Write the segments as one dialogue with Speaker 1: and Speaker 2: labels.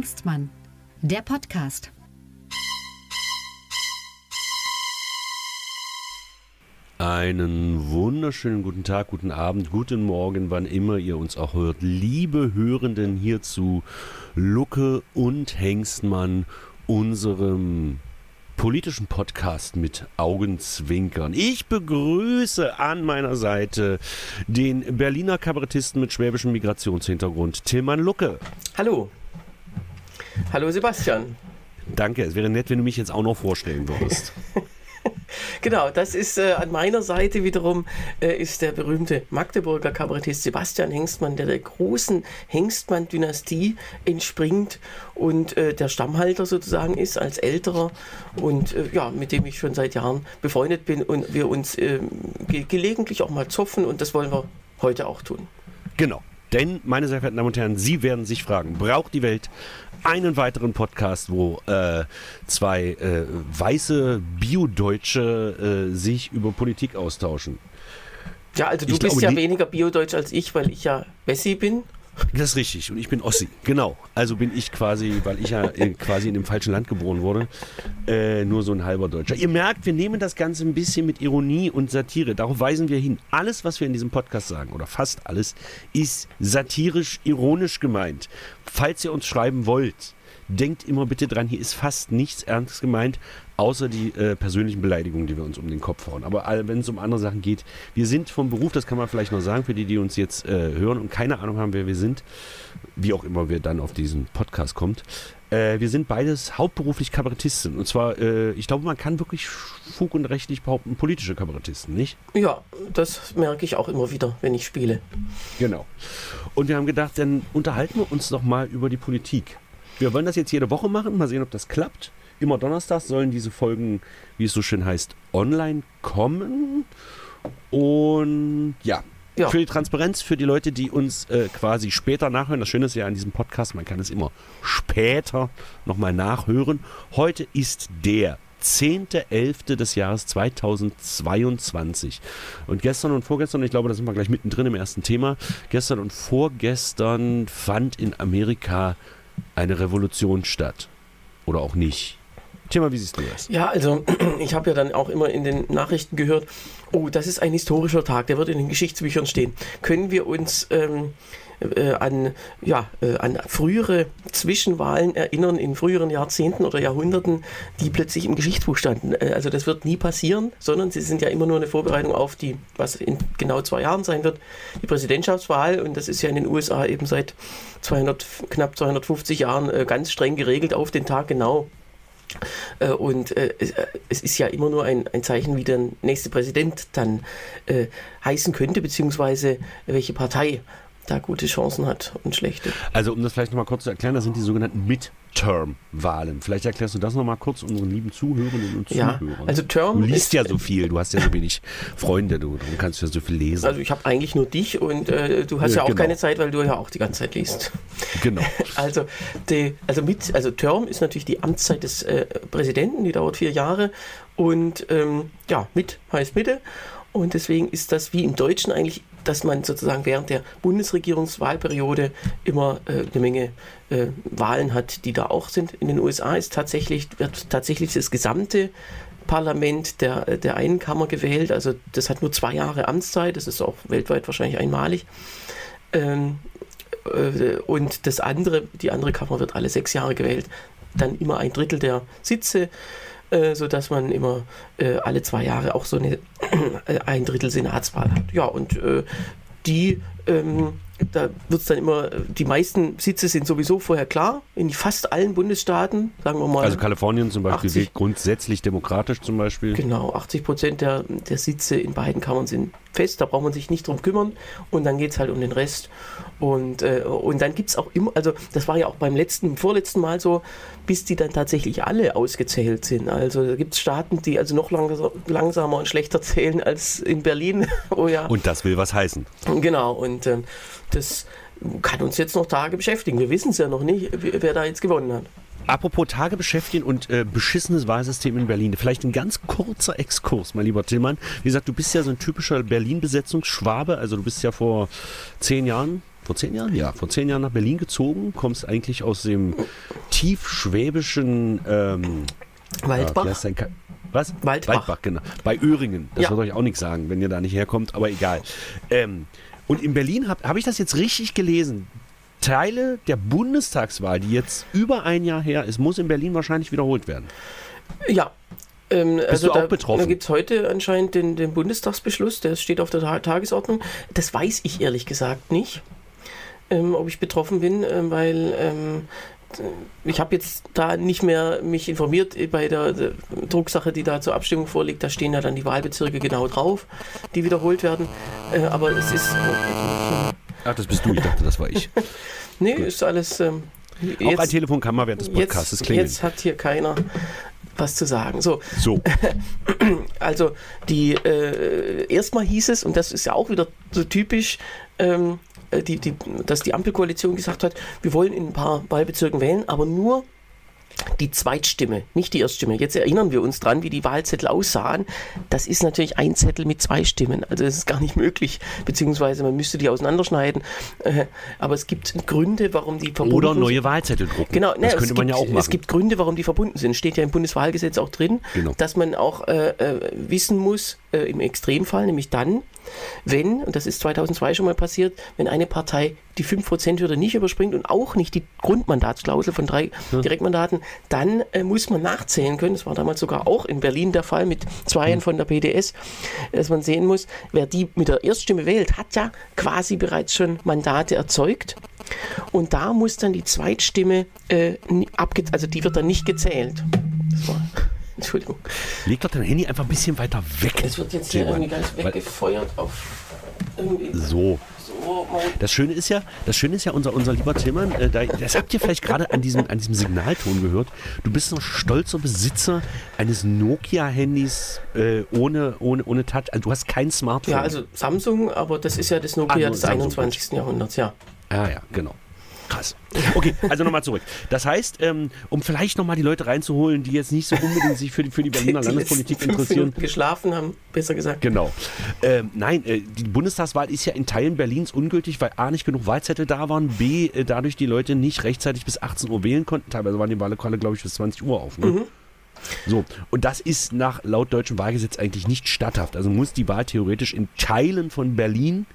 Speaker 1: Hengstmann, der Podcast.
Speaker 2: Einen wunderschönen guten Tag, guten Abend, guten Morgen, wann immer ihr uns auch hört. Liebe Hörenden hierzu, Lucke und Hengstmann, unserem politischen Podcast mit Augenzwinkern. Ich begrüße an meiner Seite den Berliner Kabarettisten mit schwäbischem Migrationshintergrund, Tilman Lucke.
Speaker 3: Hallo. Hallo Sebastian.
Speaker 2: Danke, es wäre nett, wenn du mich jetzt auch noch vorstellen würdest.
Speaker 3: Genau, das ist äh, an meiner Seite wiederum äh, ist der berühmte Magdeburger Kabarettist Sebastian Hengstmann, der der großen Hengstmann-Dynastie entspringt und äh, der Stammhalter sozusagen ist als älterer und äh, ja, mit dem ich schon seit Jahren befreundet bin und wir uns ähm, ge gelegentlich auch mal zoffen und das wollen wir heute auch tun.
Speaker 2: Genau. Denn, meine sehr verehrten Damen und Herren, Sie werden sich fragen, braucht die Welt einen weiteren Podcast, wo äh, zwei äh, weiße Bio-Deutsche äh, sich über Politik austauschen?
Speaker 3: Ja, also du ich bist glaube, ja weniger Bio-Deutsch als ich, weil ich ja Wessi bin.
Speaker 2: Das ist richtig. Und ich bin Ossi. Genau. Also bin ich quasi, weil ich ja quasi in dem falschen Land geboren wurde, äh, nur so ein halber Deutscher. Ihr merkt, wir nehmen das Ganze ein bisschen mit Ironie und Satire. Darauf weisen wir hin. Alles, was wir in diesem Podcast sagen, oder fast alles, ist satirisch, ironisch gemeint. Falls ihr uns schreiben wollt, denkt immer bitte dran, hier ist fast nichts ernst gemeint, außer die äh, persönlichen Beleidigungen, die wir uns um den Kopf hauen. Aber wenn es um andere Sachen geht, wir sind vom Beruf, das kann man vielleicht noch sagen, für die, die uns jetzt äh, hören und keine Ahnung haben, wer wir sind, wie auch immer wir dann auf diesen Podcast kommt. Äh, wir sind beides hauptberuflich Kabarettisten. Und zwar, äh, ich glaube, man kann wirklich Fug und rechtlich behaupten, politische Kabarettisten, nicht?
Speaker 3: Ja, das merke ich auch immer wieder, wenn ich spiele.
Speaker 2: Genau. Und wir haben gedacht, dann unterhalten wir uns doch mal über die Politik. Wir wollen das jetzt jede Woche machen, mal sehen, ob das klappt. Immer Donnerstag sollen diese Folgen, wie es so schön heißt, online kommen. Und ja, ja. für die Transparenz, für die Leute, die uns äh, quasi später nachhören. Das Schöne ist ja an diesem Podcast, man kann es immer später nochmal nachhören. Heute ist der 10.11. des Jahres 2022. Und gestern und vorgestern, ich glaube, da sind wir gleich mittendrin im ersten Thema, gestern und vorgestern fand in Amerika eine Revolution statt. Oder auch nicht. Thema, wie siehst du das?
Speaker 3: Ja, also ich habe ja dann auch immer in den Nachrichten gehört, oh, das ist ein historischer Tag, der wird in den Geschichtsbüchern stehen. Können wir uns ähm, äh, an, ja, äh, an frühere Zwischenwahlen erinnern in früheren Jahrzehnten oder Jahrhunderten, die plötzlich im Geschichtsbuch standen? Äh, also das wird nie passieren, sondern sie sind ja immer nur eine Vorbereitung auf die, was in genau zwei Jahren sein wird, die Präsidentschaftswahl. Und das ist ja in den USA eben seit 200, knapp 250 Jahren äh, ganz streng geregelt auf den Tag genau. Äh, und äh, es ist ja immer nur ein, ein Zeichen, wie der nächste Präsident dann äh, heißen könnte, beziehungsweise welche Partei da gute Chancen hat und schlechte.
Speaker 2: Also um das vielleicht nochmal kurz zu erklären, das sind die sogenannten Midterm-Wahlen. Vielleicht erklärst du das nochmal kurz unseren lieben Zuhörerinnen und
Speaker 3: ja,
Speaker 2: Zuhörern.
Speaker 3: Also Term
Speaker 2: du liest ja so viel, du hast ja so wenig Freunde, du, du kannst ja so viel lesen.
Speaker 3: Also ich habe eigentlich nur dich und äh, du hast ja, ja auch genau. keine Zeit, weil du ja auch die ganze Zeit liest.
Speaker 2: Genau.
Speaker 3: Also, die, also, mit, also Term ist natürlich die Amtszeit des äh, Präsidenten, die dauert vier Jahre und ähm, ja, mit heißt Mitte. Und deswegen ist das wie im Deutschen eigentlich, dass man sozusagen während der Bundesregierungswahlperiode immer äh, eine Menge äh, Wahlen hat, die da auch sind. In den USA ist tatsächlich, wird tatsächlich das gesamte Parlament der, der einen Kammer gewählt. Also das hat nur zwei Jahre Amtszeit, das ist auch weltweit wahrscheinlich einmalig. Ähm, äh, und das andere, die andere Kammer wird alle sechs Jahre gewählt. Dann immer ein Drittel der Sitze äh, sodass man immer äh, alle zwei Jahre auch so eine äh, ein Drittel Senatswahl hat. Ja, und äh, die ähm, da wird es dann immer, die meisten Sitze sind sowieso vorher klar, in fast allen Bundesstaaten, sagen wir mal.
Speaker 2: Also Kalifornien zum Beispiel 80, grundsätzlich demokratisch zum Beispiel.
Speaker 3: Genau, 80 Prozent der, der Sitze in beiden Kammern sind fest, da braucht man sich nicht drum kümmern und dann geht es halt um den Rest. Und, äh, und dann gibt es auch immer, also das war ja auch beim letzten, vorletzten Mal so, bis die dann tatsächlich alle ausgezählt sind. Also da gibt es Staaten, die also noch langsam, langsamer und schlechter zählen als in Berlin.
Speaker 2: oh ja. Und das will was heißen.
Speaker 3: Genau, und äh, das kann uns jetzt noch Tage beschäftigen. Wir wissen es ja noch nicht, wer da jetzt gewonnen hat.
Speaker 2: Apropos Tage beschäftigen und äh, beschissenes Wahlsystem in Berlin. Vielleicht ein ganz kurzer Exkurs, mein lieber Tillmann. Wie gesagt, du bist ja so ein typischer Berlin-Besetzungsschwabe. Also du bist ja vor zehn Jahren, vor zehn Jahren? Ja, vor zehn Jahren nach Berlin gezogen. Kommst eigentlich aus dem tiefschwäbischen ähm,
Speaker 3: Waldbach.
Speaker 2: Ka- was?
Speaker 3: Waldbach.
Speaker 2: Waldbach, genau. Bei Öhringen. Das
Speaker 3: Ja.
Speaker 2: wird euch auch nichts sagen, wenn ihr da nicht herkommt, aber egal. Ähm, und in Berlin habe hab ich das jetzt richtig gelesen. Teile der Bundestagswahl, die jetzt über ein Jahr her ist, muss in Berlin wahrscheinlich wiederholt werden.
Speaker 3: Ja. Ähm, also
Speaker 2: du auch
Speaker 3: da,
Speaker 2: betroffen?
Speaker 3: Da gibt es heute anscheinend den, den Bundestagsbeschluss, der steht auf der Ta Tagesordnung. Das weiß ich ehrlich gesagt nicht, ähm, ob ich betroffen bin, ähm, weil ähm, ich habe jetzt da nicht mehr mich informiert bei der, der Drucksache, die da zur Abstimmung vorliegt. Da stehen ja dann die Wahlbezirke genau drauf, die wiederholt werden. Äh, aber es ist.
Speaker 2: Ach, das bist du, ich dachte, das war ich.
Speaker 3: Nee, ist alles. Ähm,
Speaker 2: Auch ein Telefon kann man während des Podcasts
Speaker 3: jetzt,
Speaker 2: klingeln.
Speaker 3: jetzt hat hier keiner was zu sagen. So,
Speaker 2: So,
Speaker 3: Also die äh, erstmal hieß es, und das ist ja auch wieder so typisch, ähm, äh, die, die, dass die Ampelkoalition gesagt hat, wir wollen in ein paar Wahlbezirken wählen, aber nur die Zweitstimme, nicht die Erststimme. Jetzt erinnern wir uns dran, wie die Wahlzettel aussahen. Das ist natürlich ein Zettel mit zwei Stimmen. Also das ist gar nicht möglich, beziehungsweise man müsste die auseinanderschneiden. Äh, aber es gibt Gründe, warum die verbunden
Speaker 2: oder
Speaker 3: sind.
Speaker 2: neue Wahlzettel drucken.
Speaker 3: Genau, ne,
Speaker 2: das könnte
Speaker 3: es
Speaker 2: man
Speaker 3: gibt,
Speaker 2: ja auch machen.
Speaker 3: Es gibt Gründe, warum die verbunden sind. Steht ja im Bundeswahlgesetz auch drin,
Speaker 2: Genau.
Speaker 3: dass man auch äh, äh, wissen muss, äh, im Extremfall, nämlich dann, wenn, und das ist 2002 schon mal passiert, wenn eine Partei die 5%-Hürde nicht überspringt und auch nicht die Grundmandatsklausel von drei Direktmandaten, dann äh, muss man nachzählen können. Das war damals sogar auch in Berlin der Fall mit Zweien von der PDS, dass man sehen muss, wer die mit der Erststimme wählt, hat ja quasi bereits schon Mandate erzeugt. Und da muss dann die Zweitstimme, äh, also die wird dann nicht gezählt. Das war, Entschuldigung.
Speaker 2: Leg doch dein Handy einfach ein bisschen weiter weg.
Speaker 3: Es wird jetzt hier irgendwie ganz weggefeuert auf irgendwie
Speaker 2: So. Das Schöne ist ja, das Schöne ist ja, unser, unser lieber Tillmann, äh, da, das habt ihr vielleicht gerade an diesem, an diesem Signalton gehört. Du bist noch stolzer Besitzer eines Nokia-Handys äh, ohne, ohne, ohne Touch. Also du hast kein Smartphone.
Speaker 3: ja, also Samsung, aber das ist ja das Nokia
Speaker 2: Ah,
Speaker 3: des
Speaker 2: Samsung.
Speaker 3: 21. Jahrhunderts, ja.
Speaker 2: Ah ja, genau. Krass. Okay, also nochmal zurück. Das heißt, ähm, um vielleicht nochmal die Leute reinzuholen, die jetzt nicht so unbedingt sich für die, für die Berliner
Speaker 3: Die
Speaker 2: Landespolitik interessieren.
Speaker 3: Minuten geschlafen haben, besser gesagt.
Speaker 2: Genau. Ähm, nein, äh, die Bundestagswahl ist ja in Teilen Berlins ungültig, weil A, nicht genug Wahlzettel da waren, B, äh, dadurch die Leute nicht rechtzeitig bis 18 Uhr wählen konnten. Teilweise waren die Wahllokale, glaube ich, bis 20 Uhr auf. Ne? So, und das ist nach laut deutschem Wahlgesetz eigentlich nicht statthaft. Also muss die Wahl theoretisch in Teilen von Berlin,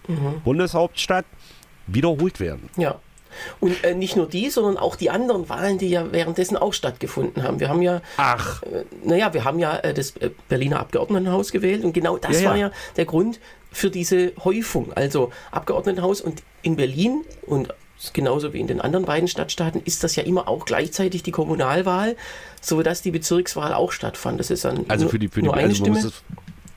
Speaker 2: Bundeshauptstadt, wiederholt werden.
Speaker 3: Ja. Und äh, nicht nur die, sondern auch die anderen Wahlen, die ja währenddessen auch stattgefunden haben. Wir haben ja,
Speaker 2: Ach,
Speaker 3: äh, naja, wir haben ja äh, das äh, Berliner Abgeordnetenhaus gewählt und genau das
Speaker 2: Ja, ja.
Speaker 3: war ja der Grund für diese Häufung. Also Abgeordnetenhaus und in Berlin und genauso wie in den anderen beiden Stadtstaaten ist das ja immer auch gleichzeitig die Kommunalwahl, sodass die Bezirkswahl auch stattfand. Das ist dann
Speaker 2: Also
Speaker 3: nur,
Speaker 2: für die, für die
Speaker 3: nur eine
Speaker 2: also
Speaker 3: Stimme.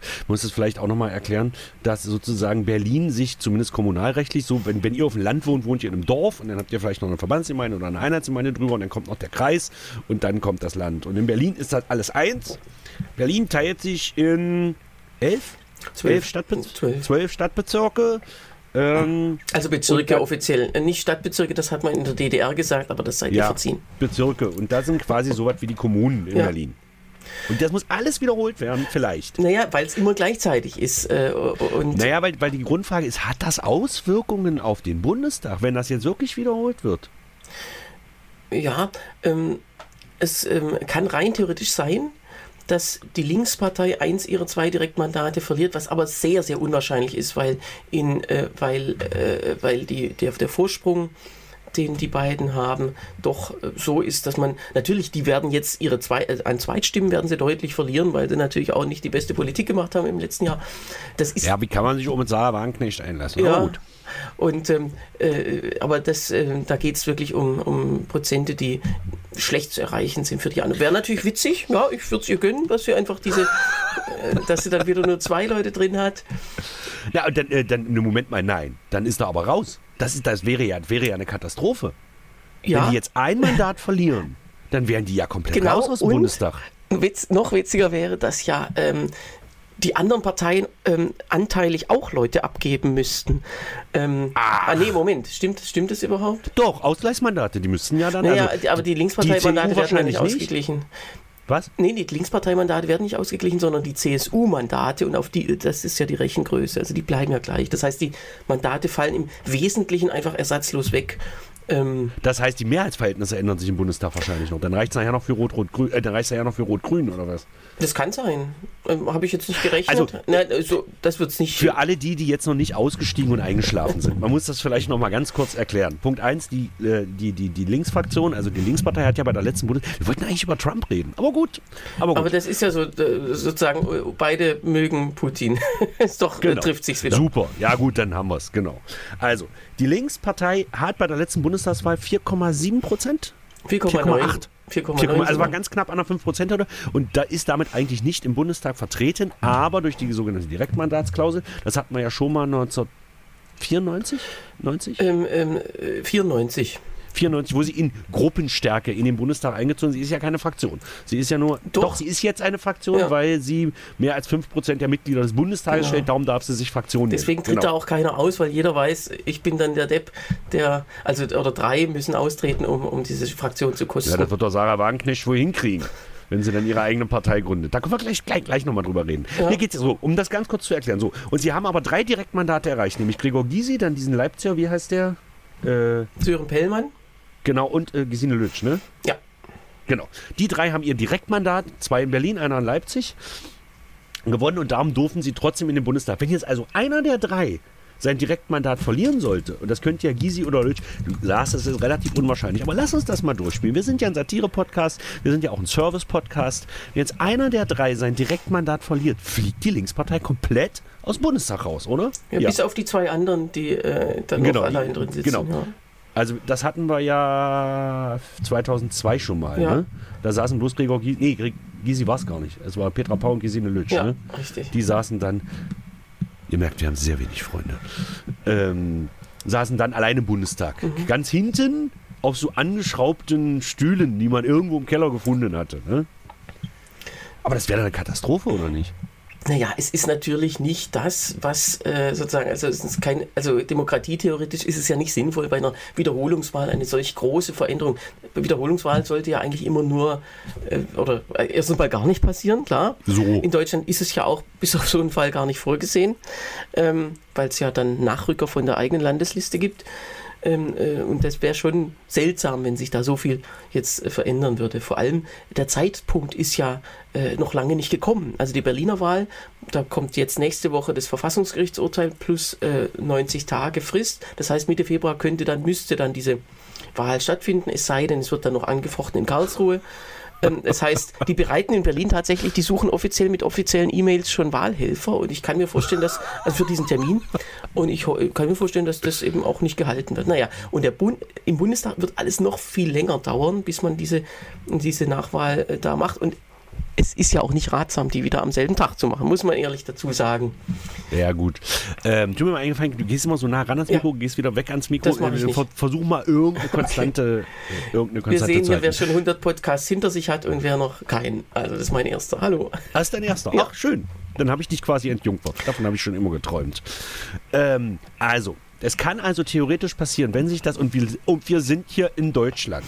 Speaker 2: Muss es, muss es vielleicht auch nochmal erklären, dass sozusagen Berlin sich zumindest kommunalrechtlich so, wenn, wenn ihr auf dem Land wohnt, wohnt ihr in einem Dorf und dann habt ihr vielleicht noch eine Verbandsgemeinde oder eine Einheitsgemeinde drüber und dann kommt noch der Kreis und dann kommt das Land. Und in Berlin ist das alles eins. Berlin teilt sich in elf,
Speaker 3: Zwölf.
Speaker 2: elf, Stadtbe
Speaker 3: Zwölf.
Speaker 2: zwölf Stadtbezirke. Ähm,
Speaker 3: Also Bezirke
Speaker 2: da-
Speaker 3: offiziell, äh, nicht Stadtbezirke, das hat man in der DDR gesagt, aber das seid ihr
Speaker 2: ja,
Speaker 3: verziehen.
Speaker 2: Bezirke. Und da sind quasi so was wie die Kommunen in
Speaker 3: Ja.
Speaker 2: Berlin. Und das muss alles wiederholt werden, vielleicht.
Speaker 3: Naja, weil es immer gleichzeitig ist. Äh, und
Speaker 2: Naja, weil, weil die Grundfrage ist, hat das Auswirkungen auf den Bundestag, wenn das jetzt wirklich wiederholt wird?
Speaker 3: ja, ähm, es ähm, kann rein theoretisch sein, dass die Linkspartei eins ihrer zwei Direktmandate verliert, was aber sehr, sehr unwahrscheinlich ist, weil, in, äh, weil, äh, weil die, der, der Vorsprung, den die beiden haben, doch äh, so ist, dass man natürlich, die werden jetzt ihre zwei, äh, an Zweitstimmen werden sie deutlich verlieren, weil sie natürlich auch nicht die beste Politik gemacht haben im letzten Jahr. Das ist
Speaker 2: Ja, wie kann man sich auch mit Sarah Wagenknecht einlassen?
Speaker 3: Ja,
Speaker 2: gut.
Speaker 3: und ähm, äh, aber das, äh, da geht es wirklich um, um Prozente, die schlecht zu erreichen sind für die anderen. Wäre natürlich witzig, ja, ich würde es ihr gönnen, dass sie einfach diese, äh, dass sie dann wieder nur zwei Leute drin hat.
Speaker 2: Ja, und dann, äh, dann, Moment mal, nein. Dann ist er aber raus. Das, ist, das wäre, ja, wäre ja eine Katastrophe. Wenn
Speaker 3: Ja,
Speaker 2: die jetzt ein Mandat verlieren, dann wären die ja komplett
Speaker 3: Genau,
Speaker 2: raus aus dem
Speaker 3: und-
Speaker 2: Bundestag.
Speaker 3: Witz, noch witziger wäre, dass ja ähm, die anderen Parteien ähm, anteilig auch Leute abgeben müssten. Ähm, ah, nee, Moment, stimmt, stimmt das überhaupt?
Speaker 2: Doch, Ausgleichsmandate, die müssten ja dann.
Speaker 3: Naja,
Speaker 2: also,
Speaker 3: aber die Linkspartei-Mandate werden ja
Speaker 2: wahrscheinlich nicht.
Speaker 3: ausgeglichen.
Speaker 2: Was?
Speaker 3: Nee, die Linksparteimandate werden nicht ausgeglichen, sondern die CSU-Mandate und auf die, das ist ja die Rechengröße, also die bleiben ja gleich. Das heißt, die Mandate fallen im Wesentlichen einfach ersatzlos weg. Ähm,
Speaker 2: Das heißt, die Mehrheitsverhältnisse ändern sich im Bundestag wahrscheinlich noch. Dann reicht es nachher noch für Rot-Rot-Grün, äh, dann reicht's nachher noch für Rot-Grün oder was?
Speaker 3: das kann sein. Ähm, Habe ich jetzt nicht gerechnet.
Speaker 2: Also-
Speaker 3: Nein, also, das wird es nicht.
Speaker 2: Für alle die, die jetzt noch nicht ausgestiegen und eingeschlafen sind. Man muss das vielleicht noch mal ganz kurz erklären. Punkt eins: die, äh, die, die, die Linksfraktion, also die Linkspartei hat ja bei der letzten Bundes... Wir wollten eigentlich über Trump reden. Aber gut. Aber gut.
Speaker 3: Aber das ist ja so, äh, sozusagen, äh, beide mögen Putin. ist doch, äh, trifft sich's wieder.
Speaker 2: Genau. Super. Ja gut, dann haben wir es. Genau. Also, die Linkspartei hat bei der letzten Bundestagswahl 4,7 Prozent
Speaker 3: 4,8.
Speaker 2: 4,9, also war ganz knapp an der 5% Hürde und da ist damit eigentlich nicht im Bundestag vertreten, aber durch die sogenannte Direktmandatsklausel, das hatten wir ja schon mal 1994, 90?
Speaker 3: Ähm, ähm, äh, 94.
Speaker 2: 94, wo sie in Gruppenstärke in den Bundestag eingezogen ist. Sie ist ja keine Fraktion. Sie ist ja nur, doch,
Speaker 3: Doch.
Speaker 2: sie ist jetzt eine Fraktion,
Speaker 3: Ja.
Speaker 2: weil sie mehr als 5% der Mitglieder des Bundestages
Speaker 3: Genau.
Speaker 2: stellt, darum darf sie sich Fraktion
Speaker 3: Deswegen
Speaker 2: nennen.
Speaker 3: tritt da
Speaker 2: Genau.
Speaker 3: auch keiner aus, weil jeder weiß, ich bin dann der Depp, der, also, oder drei müssen austreten, um, um diese Fraktion zu kosten.
Speaker 2: Ja, das wird doch Sarah Wagenknecht wohl hinkriegen. Wenn sie dann ihre eigene Partei gründet. Da können wir gleich, gleich, gleich nochmal drüber reden.
Speaker 3: Ja.
Speaker 2: Hier geht es so, um das ganz kurz zu erklären. So, und sie haben aber drei Direktmandate erreicht, nämlich Gregor Gysi, dann diesen Leipziger, wie heißt der? Äh,
Speaker 3: Sören Pellmann?
Speaker 2: Genau, und äh, Gesine Lütsch, ne?
Speaker 3: Ja.
Speaker 2: Genau. Die drei haben ihr Direktmandat, zwei in Berlin, einer in Leipzig, gewonnen und darum durften sie trotzdem in den Bundestag. Wenn jetzt also einer der drei sein Direktmandat verlieren sollte, und das könnte ja Gysi oder Lütsch, Lars, das ist relativ unwahrscheinlich, aber lass uns das mal durchspielen. Wir sind ja ein Satire-Podcast, wir sind ja auch ein Service-Podcast. Wenn jetzt einer der drei sein Direktmandat verliert, fliegt die Linkspartei komplett aus dem Bundestag raus, oder?
Speaker 3: Ja, Bis auf die zwei anderen, die äh, dann
Speaker 2: Genau,
Speaker 3: noch allein drin sitzen.
Speaker 2: genau.
Speaker 3: Ja.
Speaker 2: Also das hatten wir ja 2002 schon mal.
Speaker 3: Ja.
Speaker 2: Ne? Da saßen bloß Gregor Gysi, nee, Gysi war es gar nicht. Es war Petra Pau und Gesine Lütsch.
Speaker 3: Ja,
Speaker 2: Ne?
Speaker 3: richtig.
Speaker 2: Die saßen dann, ihr merkt, wir haben sehr wenig Freunde, ähm, saßen dann alleine im Bundestag.
Speaker 3: Mhm.
Speaker 2: Ganz hinten auf so angeschraubten Stühlen, die man irgendwo im Keller gefunden hatte. Ne? Aber das wäre doch eine Katastrophe, oder nicht?
Speaker 3: Naja, es ist natürlich nicht das, was äh, sozusagen, also es ist kein, also demokratietheoretisch ist es ja nicht sinnvoll, bei einer Wiederholungswahl eine solch große Veränderung. Wiederholungswahl sollte ja eigentlich immer nur, äh, oder äh, erstens mal gar nicht passieren, klar.
Speaker 2: So.
Speaker 3: In Deutschland ist es ja auch bis auf so einen Fall gar nicht vorgesehen, ähm, weil es ja dann Nachrücker von der eigenen Landesliste gibt. Ähm, äh, und das wäre schon seltsam, wenn sich da so viel jetzt äh, verändern würde. Vor allem der Zeitpunkt ist ja äh, noch lange nicht gekommen. Also die Berliner Wahl, da kommt jetzt nächste Woche das Verfassungsgerichtsurteil plus äh, 90 Tage Frist. Das heißt, Mitte Februar könnte dann, müsste dann diese Wahl stattfinden, es sei denn, es wird dann noch angefochten in Karlsruhe. Ähm, das heißt, die bereiten in Berlin tatsächlich, die suchen offiziell mit offiziellen E-Mails schon Wahlhelfer und ich kann mir vorstellen, dass, also für diesen Termin, und ich kann mir vorstellen, dass das eben auch nicht gehalten wird. Naja, und der Bund, im Bundestag wird alles noch viel länger dauern, bis man diese, diese Nachwahl äh, da macht und es ist ja auch nicht ratsam, die wieder am selben Tag zu machen, muss man ehrlich dazu sagen.
Speaker 2: Ja, gut. Ähm, tut mir mal eingefallen, du gehst immer so nah ran ans Mikro, gehst wieder weg ans Mikro.
Speaker 3: Das mach ich
Speaker 2: Äh,
Speaker 3: nicht.
Speaker 2: ver versuch mal irgendeine konstante, irgendeine
Speaker 3: Wir
Speaker 2: konstante
Speaker 3: sehen hier, wer schon 100 Podcasts hinter sich hat und wer noch keinen. Also das ist mein erster. Hallo.
Speaker 2: Das ist dein erster.
Speaker 3: Ja.
Speaker 2: Ach, schön. Dann habe ich dich quasi entjungfert. Davon habe ich schon immer geträumt. Ähm, also, es kann also theoretisch passieren, wenn sich das, und wir, und wir sind hier in Deutschland,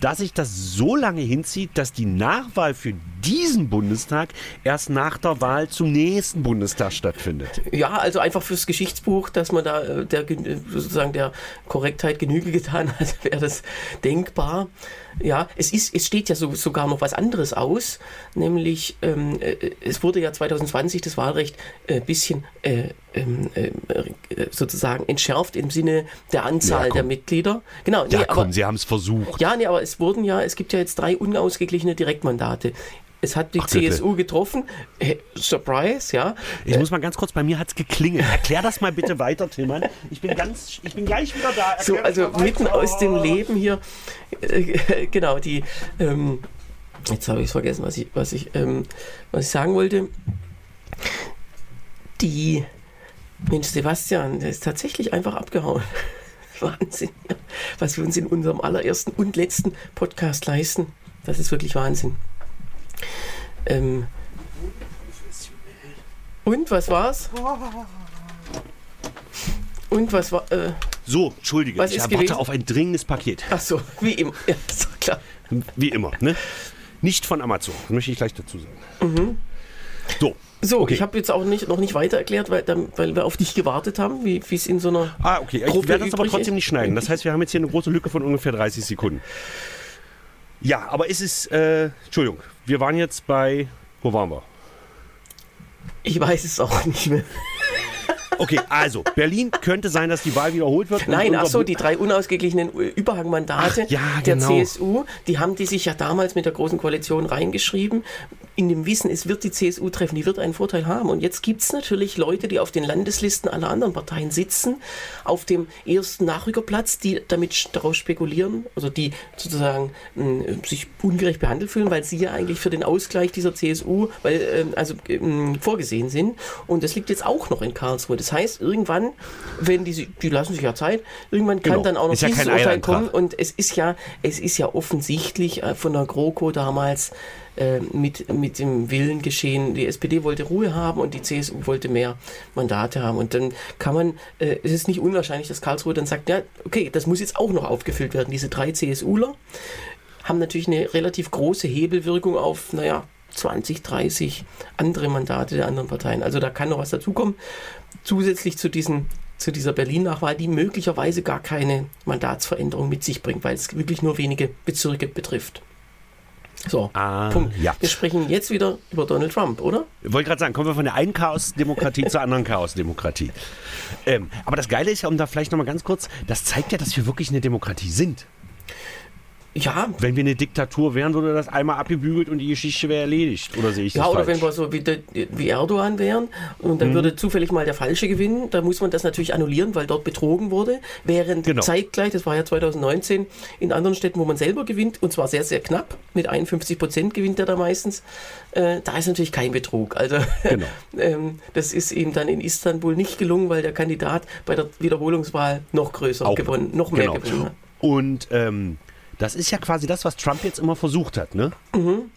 Speaker 2: dass sich das so lange hinzieht, dass die Nachwahl für diesen Bundestag erst nach der Wahl zum nächsten Bundestag stattfindet.
Speaker 3: Ja, also einfach fürs Geschichtsbuch, dass man da äh, der, gen- sozusagen der Korrektheit Genüge getan hat, wäre das denkbar. Ja, es ist, es steht ja so, sogar noch was anderes aus, nämlich ähm, äh, es wurde ja 2020 das Wahlrecht ein äh, bisschen äh, ähm, äh, äh, sozusagen entschärft im Sinne der Anzahl
Speaker 2: Ja,
Speaker 3: der Mitglieder. Genau, nee,
Speaker 2: Ja,
Speaker 3: aber,
Speaker 2: komm, sie haben es versucht.
Speaker 3: ja, nee, aber es wurden ja, es gibt ja jetzt drei unausgeglichene Direktmandate. Es hat die
Speaker 2: Ach.
Speaker 3: CSU getroffen. Äh, Surprise, ja.
Speaker 2: Ich muss mal ganz kurz, bei mir hat es geklingelt. Erklär das mal bitte weiter, Tillmann. Ich bin ganz, ich bin gleich wieder da. Erklär
Speaker 3: So, also mitten aus dem Leben hier, äh, genau, die, ähm, jetzt habe ich vergessen, was ich, was ich, ähm, was ich sagen wollte. Die, Mensch, Sebastian, der ist tatsächlich einfach abgehauen. Wahnsinn, was wir uns in unserem allerersten und letzten Podcast leisten. Das ist wirklich Wahnsinn. Ähm, und was war's? Und was war? Äh,
Speaker 2: So, entschuldige,
Speaker 3: Was
Speaker 2: ich erwarte
Speaker 3: gewesen?
Speaker 2: auf ein dringendes Paket.
Speaker 3: ach so, wie immer. Ja, ist klar.
Speaker 2: Wie immer, ne? Nicht von Amazon, möchte ich gleich dazu sagen. So.
Speaker 3: So,
Speaker 2: Okay.
Speaker 3: ich habe jetzt auch nicht, noch nicht weiter erklärt, weil, weil wir auf dich gewartet haben, wie es in so einer.
Speaker 2: Ah, okay. Ich werde das aber trotzdem
Speaker 3: ist.
Speaker 2: nicht schneiden. Das heißt, wir haben jetzt hier eine große Lücke von ungefähr 30 Sekunden. Ja, aber es ist, äh, Entschuldigung, wir waren jetzt bei, wo waren wir?
Speaker 3: Ich weiß es auch nicht mehr.
Speaker 2: Okay, also, Berlin könnte sein, dass die Wahl wiederholt wird.
Speaker 3: Nein, ach so, die drei unausgeglichenen Überhangmandate
Speaker 2: Ach, ja,
Speaker 3: der
Speaker 2: genau.
Speaker 3: CSU, die haben die sich ja damals mit der Großen Koalition reingeschrieben. In dem Wissen, es wird die CSU treffen, die wird einen Vorteil haben. Und jetzt gibt es natürlich Leute, die auf den Landeslisten aller anderen Parteien sitzen, auf dem ersten Nachrückerplatz, die damit darauf spekulieren, also die sozusagen mh, sich ungerecht behandelt fühlen, weil sie ja eigentlich für den Ausgleich dieser CSU weil, ähm, also, ähm, vorgesehen sind. Und das liegt jetzt auch noch in Karlsruhe. Das heißt, irgendwann, wenn die, si- die lassen sich ja Zeit, irgendwann kann
Speaker 2: Genau.
Speaker 3: dann auch noch
Speaker 2: Ist ja
Speaker 3: dieses
Speaker 2: kein
Speaker 3: Urteil kommen. Und es ist ja, es ist ja offensichtlich äh, von der GroKo damals äh, mit, mit dem Willen geschehen. Die SPD wollte Ruhe haben und die CSU wollte mehr Mandate haben. Und dann kann man, äh, es ist nicht unwahrscheinlich, dass Karlsruhe dann sagt, ja, okay, das muss jetzt auch noch aufgefüllt werden. Diese drei CSUler haben natürlich eine relativ große Hebelwirkung auf, naja, 20, 30 andere Mandate der anderen Parteien. Also da kann noch was dazukommen. Zusätzlich zu diesen zu dieser Berlin-Nachwahl, die möglicherweise gar keine Mandatsveränderung mit sich bringt, weil es wirklich nur wenige Bezirke betrifft. So,
Speaker 2: Ah,
Speaker 3: Punkt.
Speaker 2: ja.
Speaker 3: Wir sprechen jetzt wieder über Donald Trump, oder?
Speaker 2: Ich wollte gerade sagen, kommen wir von der einen Chaosdemokratie zur anderen Chaosdemokratie. Ähm, aber das Geile ist ja, um da vielleicht nochmal ganz kurz, das zeigt ja, dass wir wirklich eine Demokratie sind.
Speaker 3: Ja,
Speaker 2: Wenn wir eine Diktatur wären, würde das einmal abgebügelt und die Geschichte wäre erledigt. Oder sehe ich
Speaker 3: Ja,
Speaker 2: das
Speaker 3: oder
Speaker 2: falsch?
Speaker 3: wenn wir so wie, der, wie Erdogan wären und
Speaker 2: Mhm.
Speaker 3: dann würde zufällig mal der Falsche gewinnen, dann muss man das natürlich annullieren, weil dort betrogen wurde. Während
Speaker 2: Genau.
Speaker 3: zeitgleich, das war ja 2019, in anderen Städten, wo man selber gewinnt, und zwar sehr, sehr knapp, mit 51 Prozent gewinnt er da meistens, äh, da ist natürlich kein Betrug. Also
Speaker 2: Genau.
Speaker 3: ähm, das ist ihm dann in Istanbul nicht gelungen, weil der Kandidat bei der Wiederholungswahl noch größer
Speaker 2: Auch.
Speaker 3: gewonnen, noch mehr
Speaker 2: Genau.
Speaker 3: gewonnen hat.
Speaker 2: Und ähm, das ist ja quasi das, was Trump jetzt immer versucht hat, ne?
Speaker 3: Mhm.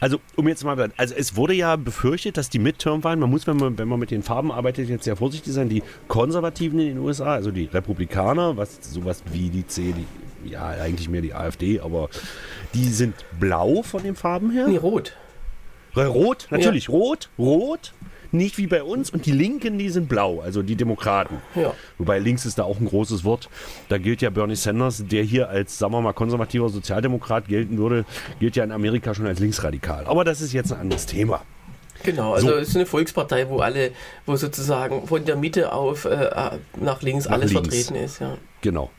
Speaker 2: Also, um jetzt mal, also es wurde ja befürchtet, dass die Midterm-Wahlen, man muss, wenn man, wenn man mit den Farben arbeitet, jetzt sehr vorsichtig sein, die Konservativen in den USA, also die Republikaner, was sowas wie die C, die, ja, eigentlich mehr die AfD, aber die sind blau von den Farben her.
Speaker 3: Nee, rot.
Speaker 2: Rot, natürlich, rot, rot, nicht wie bei uns. Und die Linken, die sind blau, also die Demokraten.
Speaker 3: Ja.
Speaker 2: Wobei links ist da auch ein großes Wort. Da gilt ja Bernie Sanders, der hier als, sagen wir mal, konservativer Sozialdemokrat gelten würde, gilt ja in Amerika schon als linksradikal. Aber das ist jetzt ein anderes Thema.
Speaker 3: Genau, also
Speaker 2: So.
Speaker 3: es ist eine Volkspartei, wo alle, wo sozusagen von der Mitte auf äh, nach links
Speaker 2: Nach
Speaker 3: alles
Speaker 2: links.
Speaker 3: vertreten ist, ja.
Speaker 2: Genau.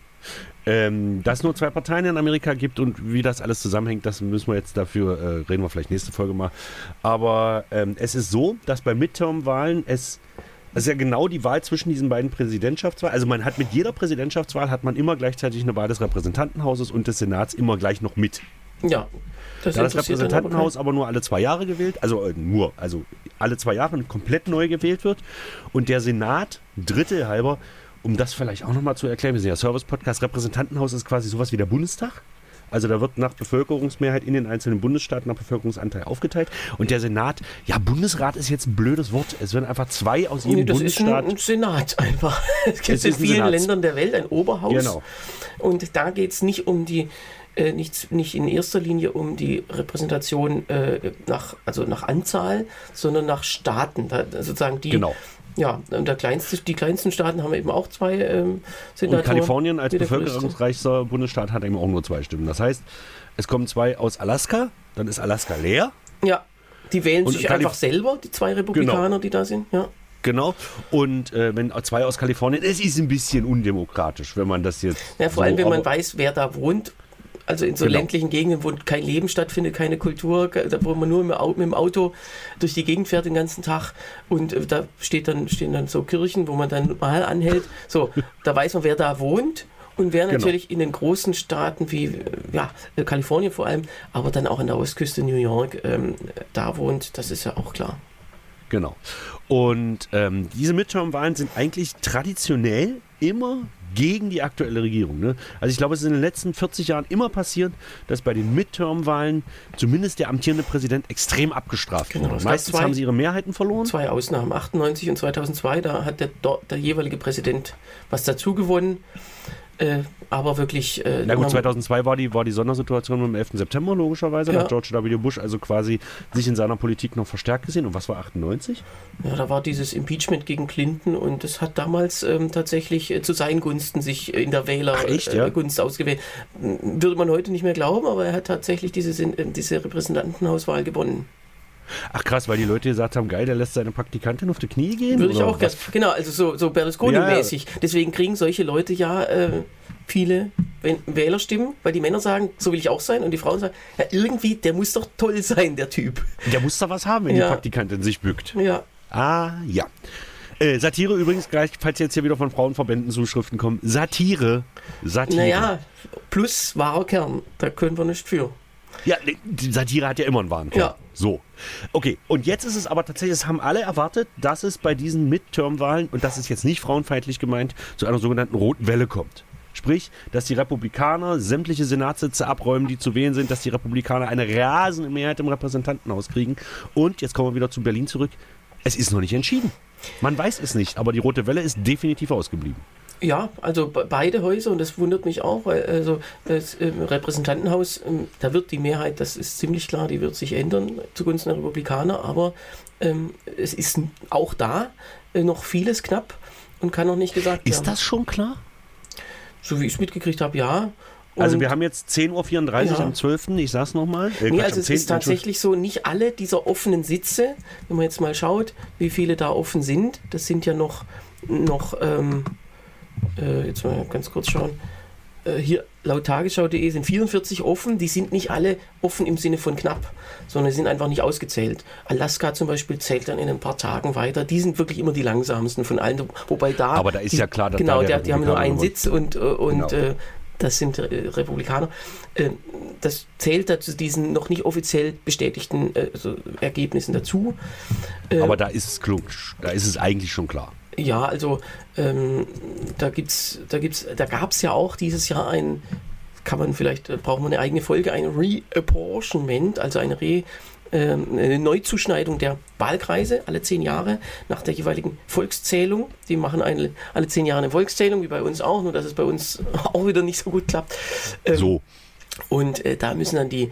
Speaker 2: Ähm, dass es nur zwei Parteien in Amerika gibt und wie das alles zusammenhängt, das müssen wir jetzt dafür, äh, reden wir vielleicht nächste Folge mal. Aber ähm, es ist so, dass bei Midterm-Wahlen es, es ist ja genau die Wahl zwischen diesen beiden Präsidentschaftswahlen. Also man hat mit jeder Präsidentschaftswahl hat man immer gleichzeitig eine Wahl des Repräsentantenhauses und des Senats immer gleich noch mit.
Speaker 3: Ja. Das
Speaker 2: Da das
Speaker 3: dann aber
Speaker 2: Repräsentantenhaus aber nur alle zwei Jahre gewählt, also äh, nur, also alle zwei Jahre komplett neu gewählt wird und der Senat Drittel halber, um das vielleicht auch nochmal zu erklären, wir sind ja Service-Podcast, Repräsentantenhaus ist quasi sowas wie der Bundestag. Also da wird nach Bevölkerungsmehrheit in den einzelnen Bundesstaaten nach Bevölkerungsanteil aufgeteilt. Und der Senat, ja, Bundesrat ist jetzt ein blödes Wort. Es werden einfach zwei aus jedem
Speaker 3: Nee, das ist ein,
Speaker 2: Bundesstaat.
Speaker 3: ein Senat einfach. Es gibt
Speaker 2: Es
Speaker 3: in vielen
Speaker 2: Senats-
Speaker 3: Ländern der Welt ein Oberhaus.
Speaker 2: Genau.
Speaker 3: Und da geht es nicht um die, äh, nicht, nicht in erster Linie um die Repräsentation äh, nach, also nach Anzahl, sondern nach Staaten. Da, sozusagen die,
Speaker 2: Genau.
Speaker 3: Ja, und der kleinste, die kleinsten Staaten haben eben auch zwei ähm,
Speaker 2: Und
Speaker 3: Senatoren.
Speaker 2: Kalifornien als bevölkerungsreichster Bundesstaat hat eben auch nur zwei Stimmen. Das heißt, es kommen zwei aus Alaska, dann ist Alaska leer.
Speaker 3: Ja, die wählen
Speaker 2: Und
Speaker 3: sich
Speaker 2: Kalif-
Speaker 3: einfach selber, die zwei Republikaner,
Speaker 2: Genau.
Speaker 3: die da sind. Ja.
Speaker 2: Genau. Und äh, wenn zwei aus Kalifornien, es ist ein bisschen undemokratisch, wenn man das jetzt.
Speaker 3: Ja, vor
Speaker 2: so,
Speaker 3: allem, wenn man weiß, wer da wohnt. Also in so
Speaker 2: Genau.
Speaker 3: ländlichen Gegenden, wo kein Leben stattfindet, keine Kultur, wo man nur mit, dem Auto durch die Gegend fährt den ganzen Tag und äh, da steht dann, stehen dann so Kirchen, wo man dann mal anhält. So, da weiß man, wer da wohnt. Und wer
Speaker 2: Genau.
Speaker 3: natürlich in den großen Staaten wie äh, ja, Kalifornien vor allem, aber dann auch an der Ostküste New York ähm, da wohnt, das ist ja auch klar.
Speaker 2: Genau. Und ähm, diese Midterm-Wahlen sind eigentlich traditionell immer gegen die aktuelle Regierung. Ne? Also ich glaube, es ist in den letzten 40 Jahren immer passiert, dass bei den Midterm-Wahlen zumindest der amtierende Präsident extrem abgestraft
Speaker 3: Genau,
Speaker 2: wurde. Meistens
Speaker 3: zwei-
Speaker 2: haben sie ihre Mehrheiten verloren.
Speaker 3: Zwei Ausnahmen, 98 und 2002, da hat der, der jeweilige Präsident was dazu gewonnen. Äh, aber wirklich. Äh,
Speaker 2: Na gut,
Speaker 3: man-
Speaker 2: 2002 war die, war die Sondersituation mit dem 11. September logischerweise. Da
Speaker 3: Ja.
Speaker 2: hat George W. Bush also quasi sich in seiner Politik noch verstärkt gesehen. Und was war 98?
Speaker 3: Ja, da war dieses Impeachment gegen Clinton und das hat damals ähm, tatsächlich äh, zu seinen Gunsten sich in der Wählergunst
Speaker 2: ja?
Speaker 3: äh, Gunst ausgewählt. M, Würde man heute nicht mehr glauben, aber er hat tatsächlich diese, äh, diese Repräsentantenhauswahl gewonnen.
Speaker 2: Ach krass, weil die Leute gesagt haben, geil, der lässt seine Praktikantin auf die Knie gehen?
Speaker 3: Würde ich auch gerne. Genau, also so, so Berlusconi-mäßig. Deswegen kriegen solche Leute ja äh, viele Wäh- Wählerstimmen, weil die Männer sagen, so will ich auch sein und die Frauen sagen, ja, irgendwie, der muss doch toll sein, der Typ.
Speaker 2: Der muss da was haben, wenn
Speaker 3: Ja.
Speaker 2: die Praktikantin sich bückt.
Speaker 3: Ja,
Speaker 2: Ah, ja. Äh, Satire übrigens gleich, falls jetzt hier wieder von Frauenverbänden Zuschriften kommen. Satire. Satire.
Speaker 3: naja, plus wahrer Kern, da können wir nicht für.
Speaker 2: Ja, ne, die Satire hat ja immer einen wahren Kern.
Speaker 3: Ja.
Speaker 2: So. Okay, und jetzt ist es aber tatsächlich, es haben alle erwartet, dass es bei diesen Midterm-Wahlen, und das ist jetzt nicht frauenfeindlich gemeint, zu einer sogenannten roten Welle kommt. Sprich, dass die Republikaner sämtliche Senatssitze abräumen, die zu wählen sind, dass die Republikaner eine rasende Mehrheit im Repräsentantenhaus kriegen. Und jetzt kommen wir wieder zu Berlin zurück. Es ist noch nicht entschieden. Man weiß es nicht, aber die rote Welle ist definitiv ausgeblieben.
Speaker 3: Ja, also be- beide Häuser und das wundert mich auch, weil also das ähm, Repräsentantenhaus, ähm, da wird die Mehrheit, das ist ziemlich klar, die wird sich ändern zugunsten der Republikaner, aber ähm, es ist auch da äh, noch vieles knapp und kann noch nicht gesagt
Speaker 2: Ist
Speaker 3: werden.
Speaker 2: das schon klar?
Speaker 3: So wie ich es mitgekriegt habe, ja.
Speaker 2: Also
Speaker 3: Und-
Speaker 2: wir haben jetzt 10.34 Uhr
Speaker 3: Ja.
Speaker 2: am 12., ich sag's nochmal. Äh,
Speaker 3: Nee, also es
Speaker 2: 10.,
Speaker 3: ist tatsächlich so, nicht alle dieser offenen Sitze, wenn man jetzt mal schaut, wie viele da offen sind, das sind ja noch, noch ähm, äh, jetzt mal ganz kurz schauen, äh, hier laut tagesschau.de sind 44 offen, die sind nicht alle offen im Sinne von knapp, sondern sind einfach nicht ausgezählt. Alaska zum Beispiel zählt dann in ein paar Tagen weiter, die sind wirklich immer die langsamsten von allen, wobei da...
Speaker 2: Aber da ist
Speaker 3: die,
Speaker 2: ja klar, dass
Speaker 3: Genau,
Speaker 2: da der
Speaker 3: die haben nur einen Sitz und, äh, und
Speaker 2: Genau.
Speaker 3: äh, das sind äh, Republikaner. Äh, das zählt dazu diesen noch nicht offiziell bestätigten äh, so Ergebnissen dazu.
Speaker 2: Aber da ist es klug, da ist es eigentlich schon klar.
Speaker 3: Ja, also ähm, da gibt's, da gibt's, da gab es ja auch dieses Jahr ein, kann man vielleicht, äh, brauchen wir eine eigene Folge, ein Reapportionment, also eine Re ähm, eine Neuzuschneidung der Wahlkreise alle zehn Jahre nach der jeweiligen Volkszählung. Die machen eine, alle zehn Jahre eine Volkszählung, wie bei uns auch, nur dass es bei uns auch wieder nicht so gut klappt. Ähm,
Speaker 2: So.
Speaker 3: und äh, da müssen dann die,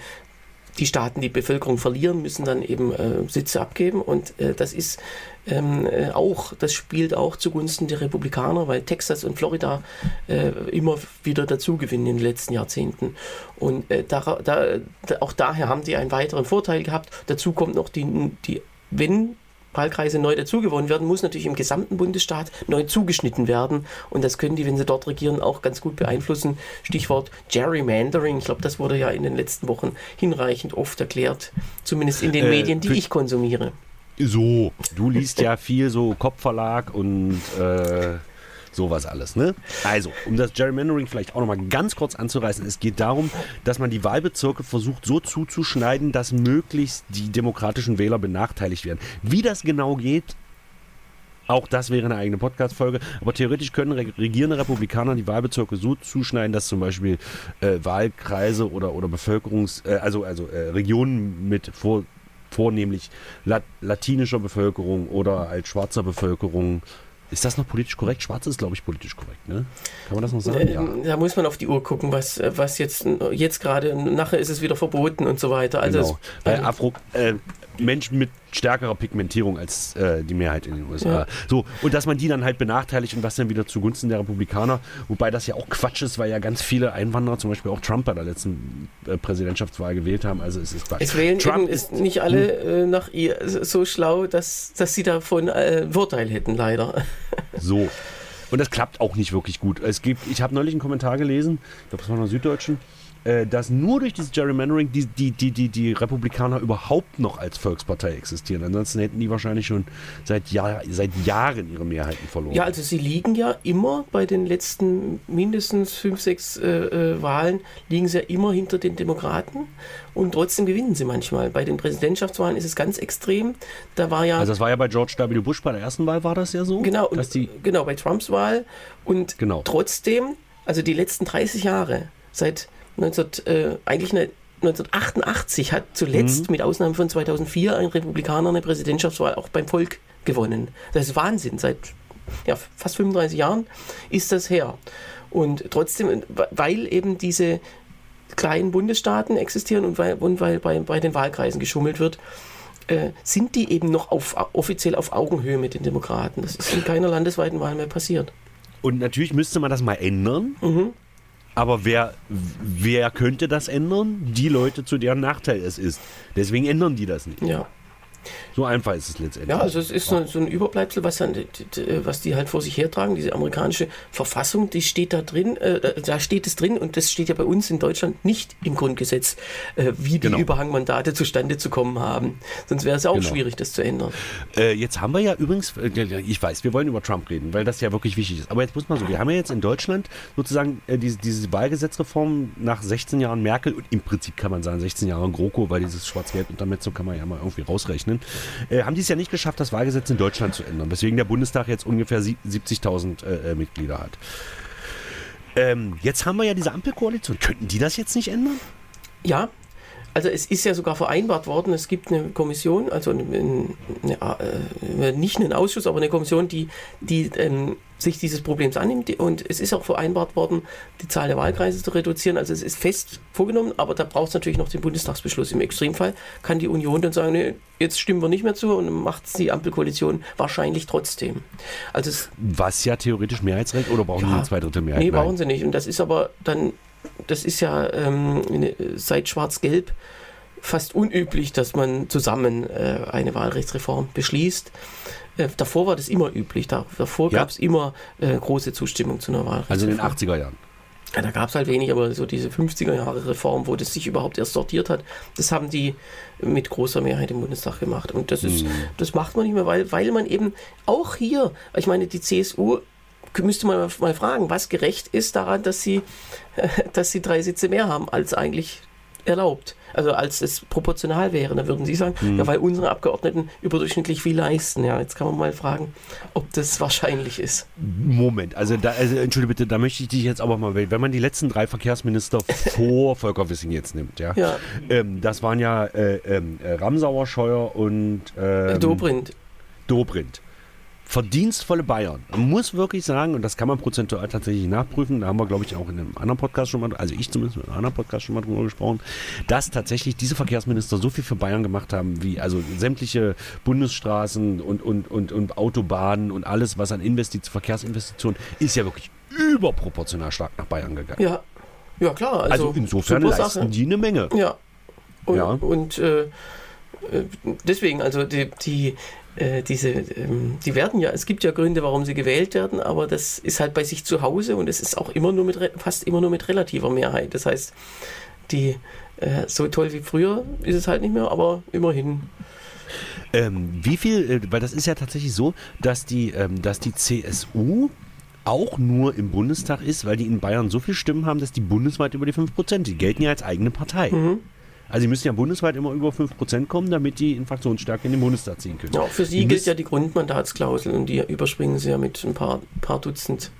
Speaker 3: die Staaten, die Bevölkerung verlieren, müssen dann eben äh, Sitze abgeben. Und äh, das ist ähm, äh, auch, das spielt auch zugunsten der Republikaner, weil Texas und Florida äh, immer wieder dazu gewinnen in den letzten Jahrzehnten. Und äh, da, da, auch daher haben sie einen weiteren Vorteil gehabt. Dazu kommt noch die, die wenn Wahlkreise neu dazugewonnen werden, muss natürlich im gesamten Bundesstaat neu zugeschnitten werden. Und das können die, wenn sie dort regieren, auch ganz gut beeinflussen. Stichwort Gerrymandering. Ich glaube, das wurde ja in den letzten Wochen hinreichend oft erklärt. Zumindest in den
Speaker 2: Äh,
Speaker 3: Medien, die ich konsumiere.
Speaker 2: So. Du liest ja viel so Kopfverlag und äh, sowas alles, ne? Also, um das Gerrymandering vielleicht auch nochmal ganz kurz anzureißen, es geht darum, dass man die Wahlbezirke versucht so zuzuschneiden, dass möglichst die demokratischen Wähler benachteiligt werden. Wie das genau geht, auch das wäre eine eigene Podcast-Folge. Aber theoretisch können re- regierende Republikaner die Wahlbezirke so zuschneiden, dass zum Beispiel äh, Wahlkreise oder, oder Bevölkerungs-, äh, also, also äh, Regionen mit vor, vornehmlich lat latinischer Bevölkerung oder als schwarzer Bevölkerung. Ist das noch politisch korrekt? Schwarz ist, glaube ich, politisch korrekt, ne? Kann man das noch sagen? Ja.
Speaker 3: Ähm, Da muss man auf die Uhr gucken, was, äh, was jetzt, jetzt gerade, nachher ist es wieder verboten und so weiter. Also
Speaker 2: Genau.
Speaker 3: es,
Speaker 2: Weil Afro, äh, Menschen mit stärkerer Pigmentierung als äh, die Mehrheit in den USA.
Speaker 3: Ja.
Speaker 2: So, und dass man die dann halt benachteiligt und was dann wieder zugunsten der Republikaner, wobei das ja auch Quatsch ist, weil ja ganz viele Einwanderer, zum Beispiel auch Trump bei der letzten äh, Präsidentschaftswahl gewählt haben. Also es ist Quatsch.
Speaker 3: Es wählen
Speaker 2: Trump
Speaker 3: ist nicht alle äh, nach ihr so schlau, dass, dass sie davon äh, Vorteil hätten, leider.
Speaker 2: So. Und das klappt auch nicht wirklich gut. Es gibt, ich habe neulich einen Kommentar gelesen, ich glaube, das war in der Süddeutschen, dass nur durch dieses Gerrymandering die, die, die, die, die Republikaner überhaupt noch als Volkspartei existieren. Ansonsten hätten die wahrscheinlich schon seit, Jahr, seit Jahren ihre Mehrheiten verloren.
Speaker 3: Ja, also sie liegen ja immer bei den letzten mindestens fünf, sechs äh, äh, Wahlen, liegen sie ja immer hinter den Demokraten und trotzdem gewinnen sie manchmal. Bei den Präsidentschaftswahlen ist es ganz extrem. Da war ja
Speaker 2: also das war ja bei George W. Bush bei der ersten Wahl war das ja so.
Speaker 3: genau,
Speaker 2: dass
Speaker 3: und,
Speaker 2: die,
Speaker 3: genau bei Trumps Wahl und
Speaker 2: Genau.
Speaker 3: trotzdem, also die letzten 30 Jahre, seit 19, äh, eigentlich eine, 1988 hat zuletzt,
Speaker 2: Mhm.
Speaker 3: mit Ausnahme von 2004, ein Republikaner eine Präsidentschaftswahl auch beim Volk gewonnen. Das ist Wahnsinn. Seit ja, fast 35 Jahren ist das her. Und trotzdem, weil eben diese kleinen Bundesstaaten existieren und weil, und weil bei, bei den Wahlkreisen geschummelt wird, äh, sind die eben noch auf, offiziell auf Augenhöhe mit den Demokraten. Das ist in keiner landesweiten Wahl mehr passiert.
Speaker 2: Und natürlich müsste man das mal ändern.
Speaker 3: Mhm.
Speaker 2: Aber wer, wer könnte das ändern? Die Leute, zu deren Nachteil es ist. Deswegen ändern die das nicht.
Speaker 3: Ja.
Speaker 2: So einfach ist es letztendlich.
Speaker 3: Ja, also es ist so, so ein Überbleibsel, was, dann, was die halt vor sich hertragen. Diese amerikanische Verfassung, die steht da drin, äh, da steht es drin und das steht ja bei uns in Deutschland nicht im Grundgesetz, äh, wie die
Speaker 2: Genau.
Speaker 3: Überhangmandate zustande zu kommen haben. Sonst wäre es auch
Speaker 2: Genau.
Speaker 3: schwierig, das zu ändern.
Speaker 2: Äh, jetzt haben wir ja übrigens, äh, ich weiß, wir wollen über Trump reden, weil das ja wirklich wichtig ist. Aber jetzt muss man so, wir haben ja jetzt in Deutschland sozusagen äh, diese, diese Wahlgesetzreform nach 16 Jahren Merkel und im Prinzip kann man sagen 16 Jahre GroKo, weil dieses Schwarz-Gelb-Intermezzo kann man ja mal irgendwie rausrechnen, äh, haben die es ja nicht geschafft, das Wahlgesetz in Deutschland zu ändern, weswegen der Bundestag jetzt ungefähr sie- 70.000 äh, äh, Mitglieder hat. Ähm, jetzt haben wir ja diese Ampelkoalition. Könnten die das jetzt nicht ändern?
Speaker 3: Ja, also es ist ja sogar vereinbart worden, es gibt eine Kommission, also eine, eine, äh, nicht einen Ausschuss, aber eine Kommission, die, die ähm, sich dieses Problems annimmt. Und es ist auch vereinbart worden, die Zahl der Wahlkreise zu reduzieren. Also es ist fest vorgenommen, aber da braucht es natürlich noch den Bundestagsbeschluss. Im Extremfall kann die Union dann sagen, nee, jetzt stimmen wir nicht mehr zu und macht es die Ampelkoalition wahrscheinlich trotzdem. Also
Speaker 2: Was ja theoretisch Mehrheitsrecht oder brauchen
Speaker 3: Ja.
Speaker 2: eine Zweidrittelmehrheit?
Speaker 3: Nee, brauchen sie nicht. Und das ist aber dann, das ist ja ähm, seit Schwarz-Gelb fast unüblich, dass man zusammen äh, eine Wahlrechtsreform beschließt. Äh, davor war das immer üblich. Da, davor
Speaker 2: Ja.
Speaker 3: gab es immer äh, große Zustimmung zu einer Wahlrechtsreform.
Speaker 2: Also in den 80er Jahren.
Speaker 3: Ja, da gab es halt wenig, aber so diese 50er Jahre Reform, wo das sich überhaupt erst sortiert hat, das haben die mit großer Mehrheit im Bundestag gemacht. Und das ist, das macht man nicht mehr, weil, weil man eben auch hier, ich meine, die CSU müsste man mal fragen, was gerecht ist daran, dass sie, dass sie drei Sitze mehr haben als eigentlich erlaubt. Also als es proportional wäre, dann würden Sie sagen, ja, weil unsere Abgeordneten überdurchschnittlich viel leisten. Ja, jetzt kann man mal fragen, ob das wahrscheinlich ist.
Speaker 2: Moment, also da, also entschuldige bitte, da möchte ich dich jetzt aber mal, wenn man die letzten drei Verkehrsminister vor Volker Wissing jetzt nimmt, ja,
Speaker 3: Ja,
Speaker 2: ähm, das waren ja äh, äh, Ramsauer, Scheuer und ähm,
Speaker 3: Dobrindt.
Speaker 2: Dobrindt. Verdienstvolle Bayern. Man muss wirklich sagen, und das kann man prozentual tatsächlich nachprüfen, da haben wir, glaube ich, auch in einem anderen Podcast schon mal, also ich zumindest in einem anderen Podcast schon mal drüber gesprochen, dass tatsächlich diese Verkehrsminister so viel für Bayern gemacht haben, wie also sämtliche Bundesstraßen und, und, und, und Autobahnen und alles, was an Investi Verkehrsinvestitionen, ist ja wirklich überproportional stark nach Bayern gegangen.
Speaker 3: Ja, ja klar. Also,
Speaker 2: Also, insofern leisten
Speaker 3: Sache.
Speaker 2: die eine Menge.
Speaker 3: Ja. Und,
Speaker 2: Ja.
Speaker 3: und äh, äh, deswegen, also die, die, äh, diese, ähm, die werden ja, es gibt ja Gründe, warum sie gewählt werden, aber das ist halt bei sich zu Hause und es ist auch immer nur mit fast immer nur mit relativer Mehrheit. Das heißt, die äh, so toll wie früher ist es halt nicht mehr, aber immerhin.
Speaker 2: Ähm, wie viel, äh, weil das ist ja tatsächlich so, dass die, ähm, dass die CSU auch nur im Bundestag ist, weil die in Bayern so viele Stimmen haben, dass die bundesweit über die 5%, die gelten ja als eigene Partei.
Speaker 3: Mhm.
Speaker 2: Also die müssen ja bundesweit immer über 5% kommen, damit die in Fraktionsstärke in den Bundestag ziehen können.
Speaker 3: Ja, auch für sie
Speaker 2: Die
Speaker 3: gilt ja die Grundmandatsklausel und die überspringen sie ja mit ein paar, paar Dutzend.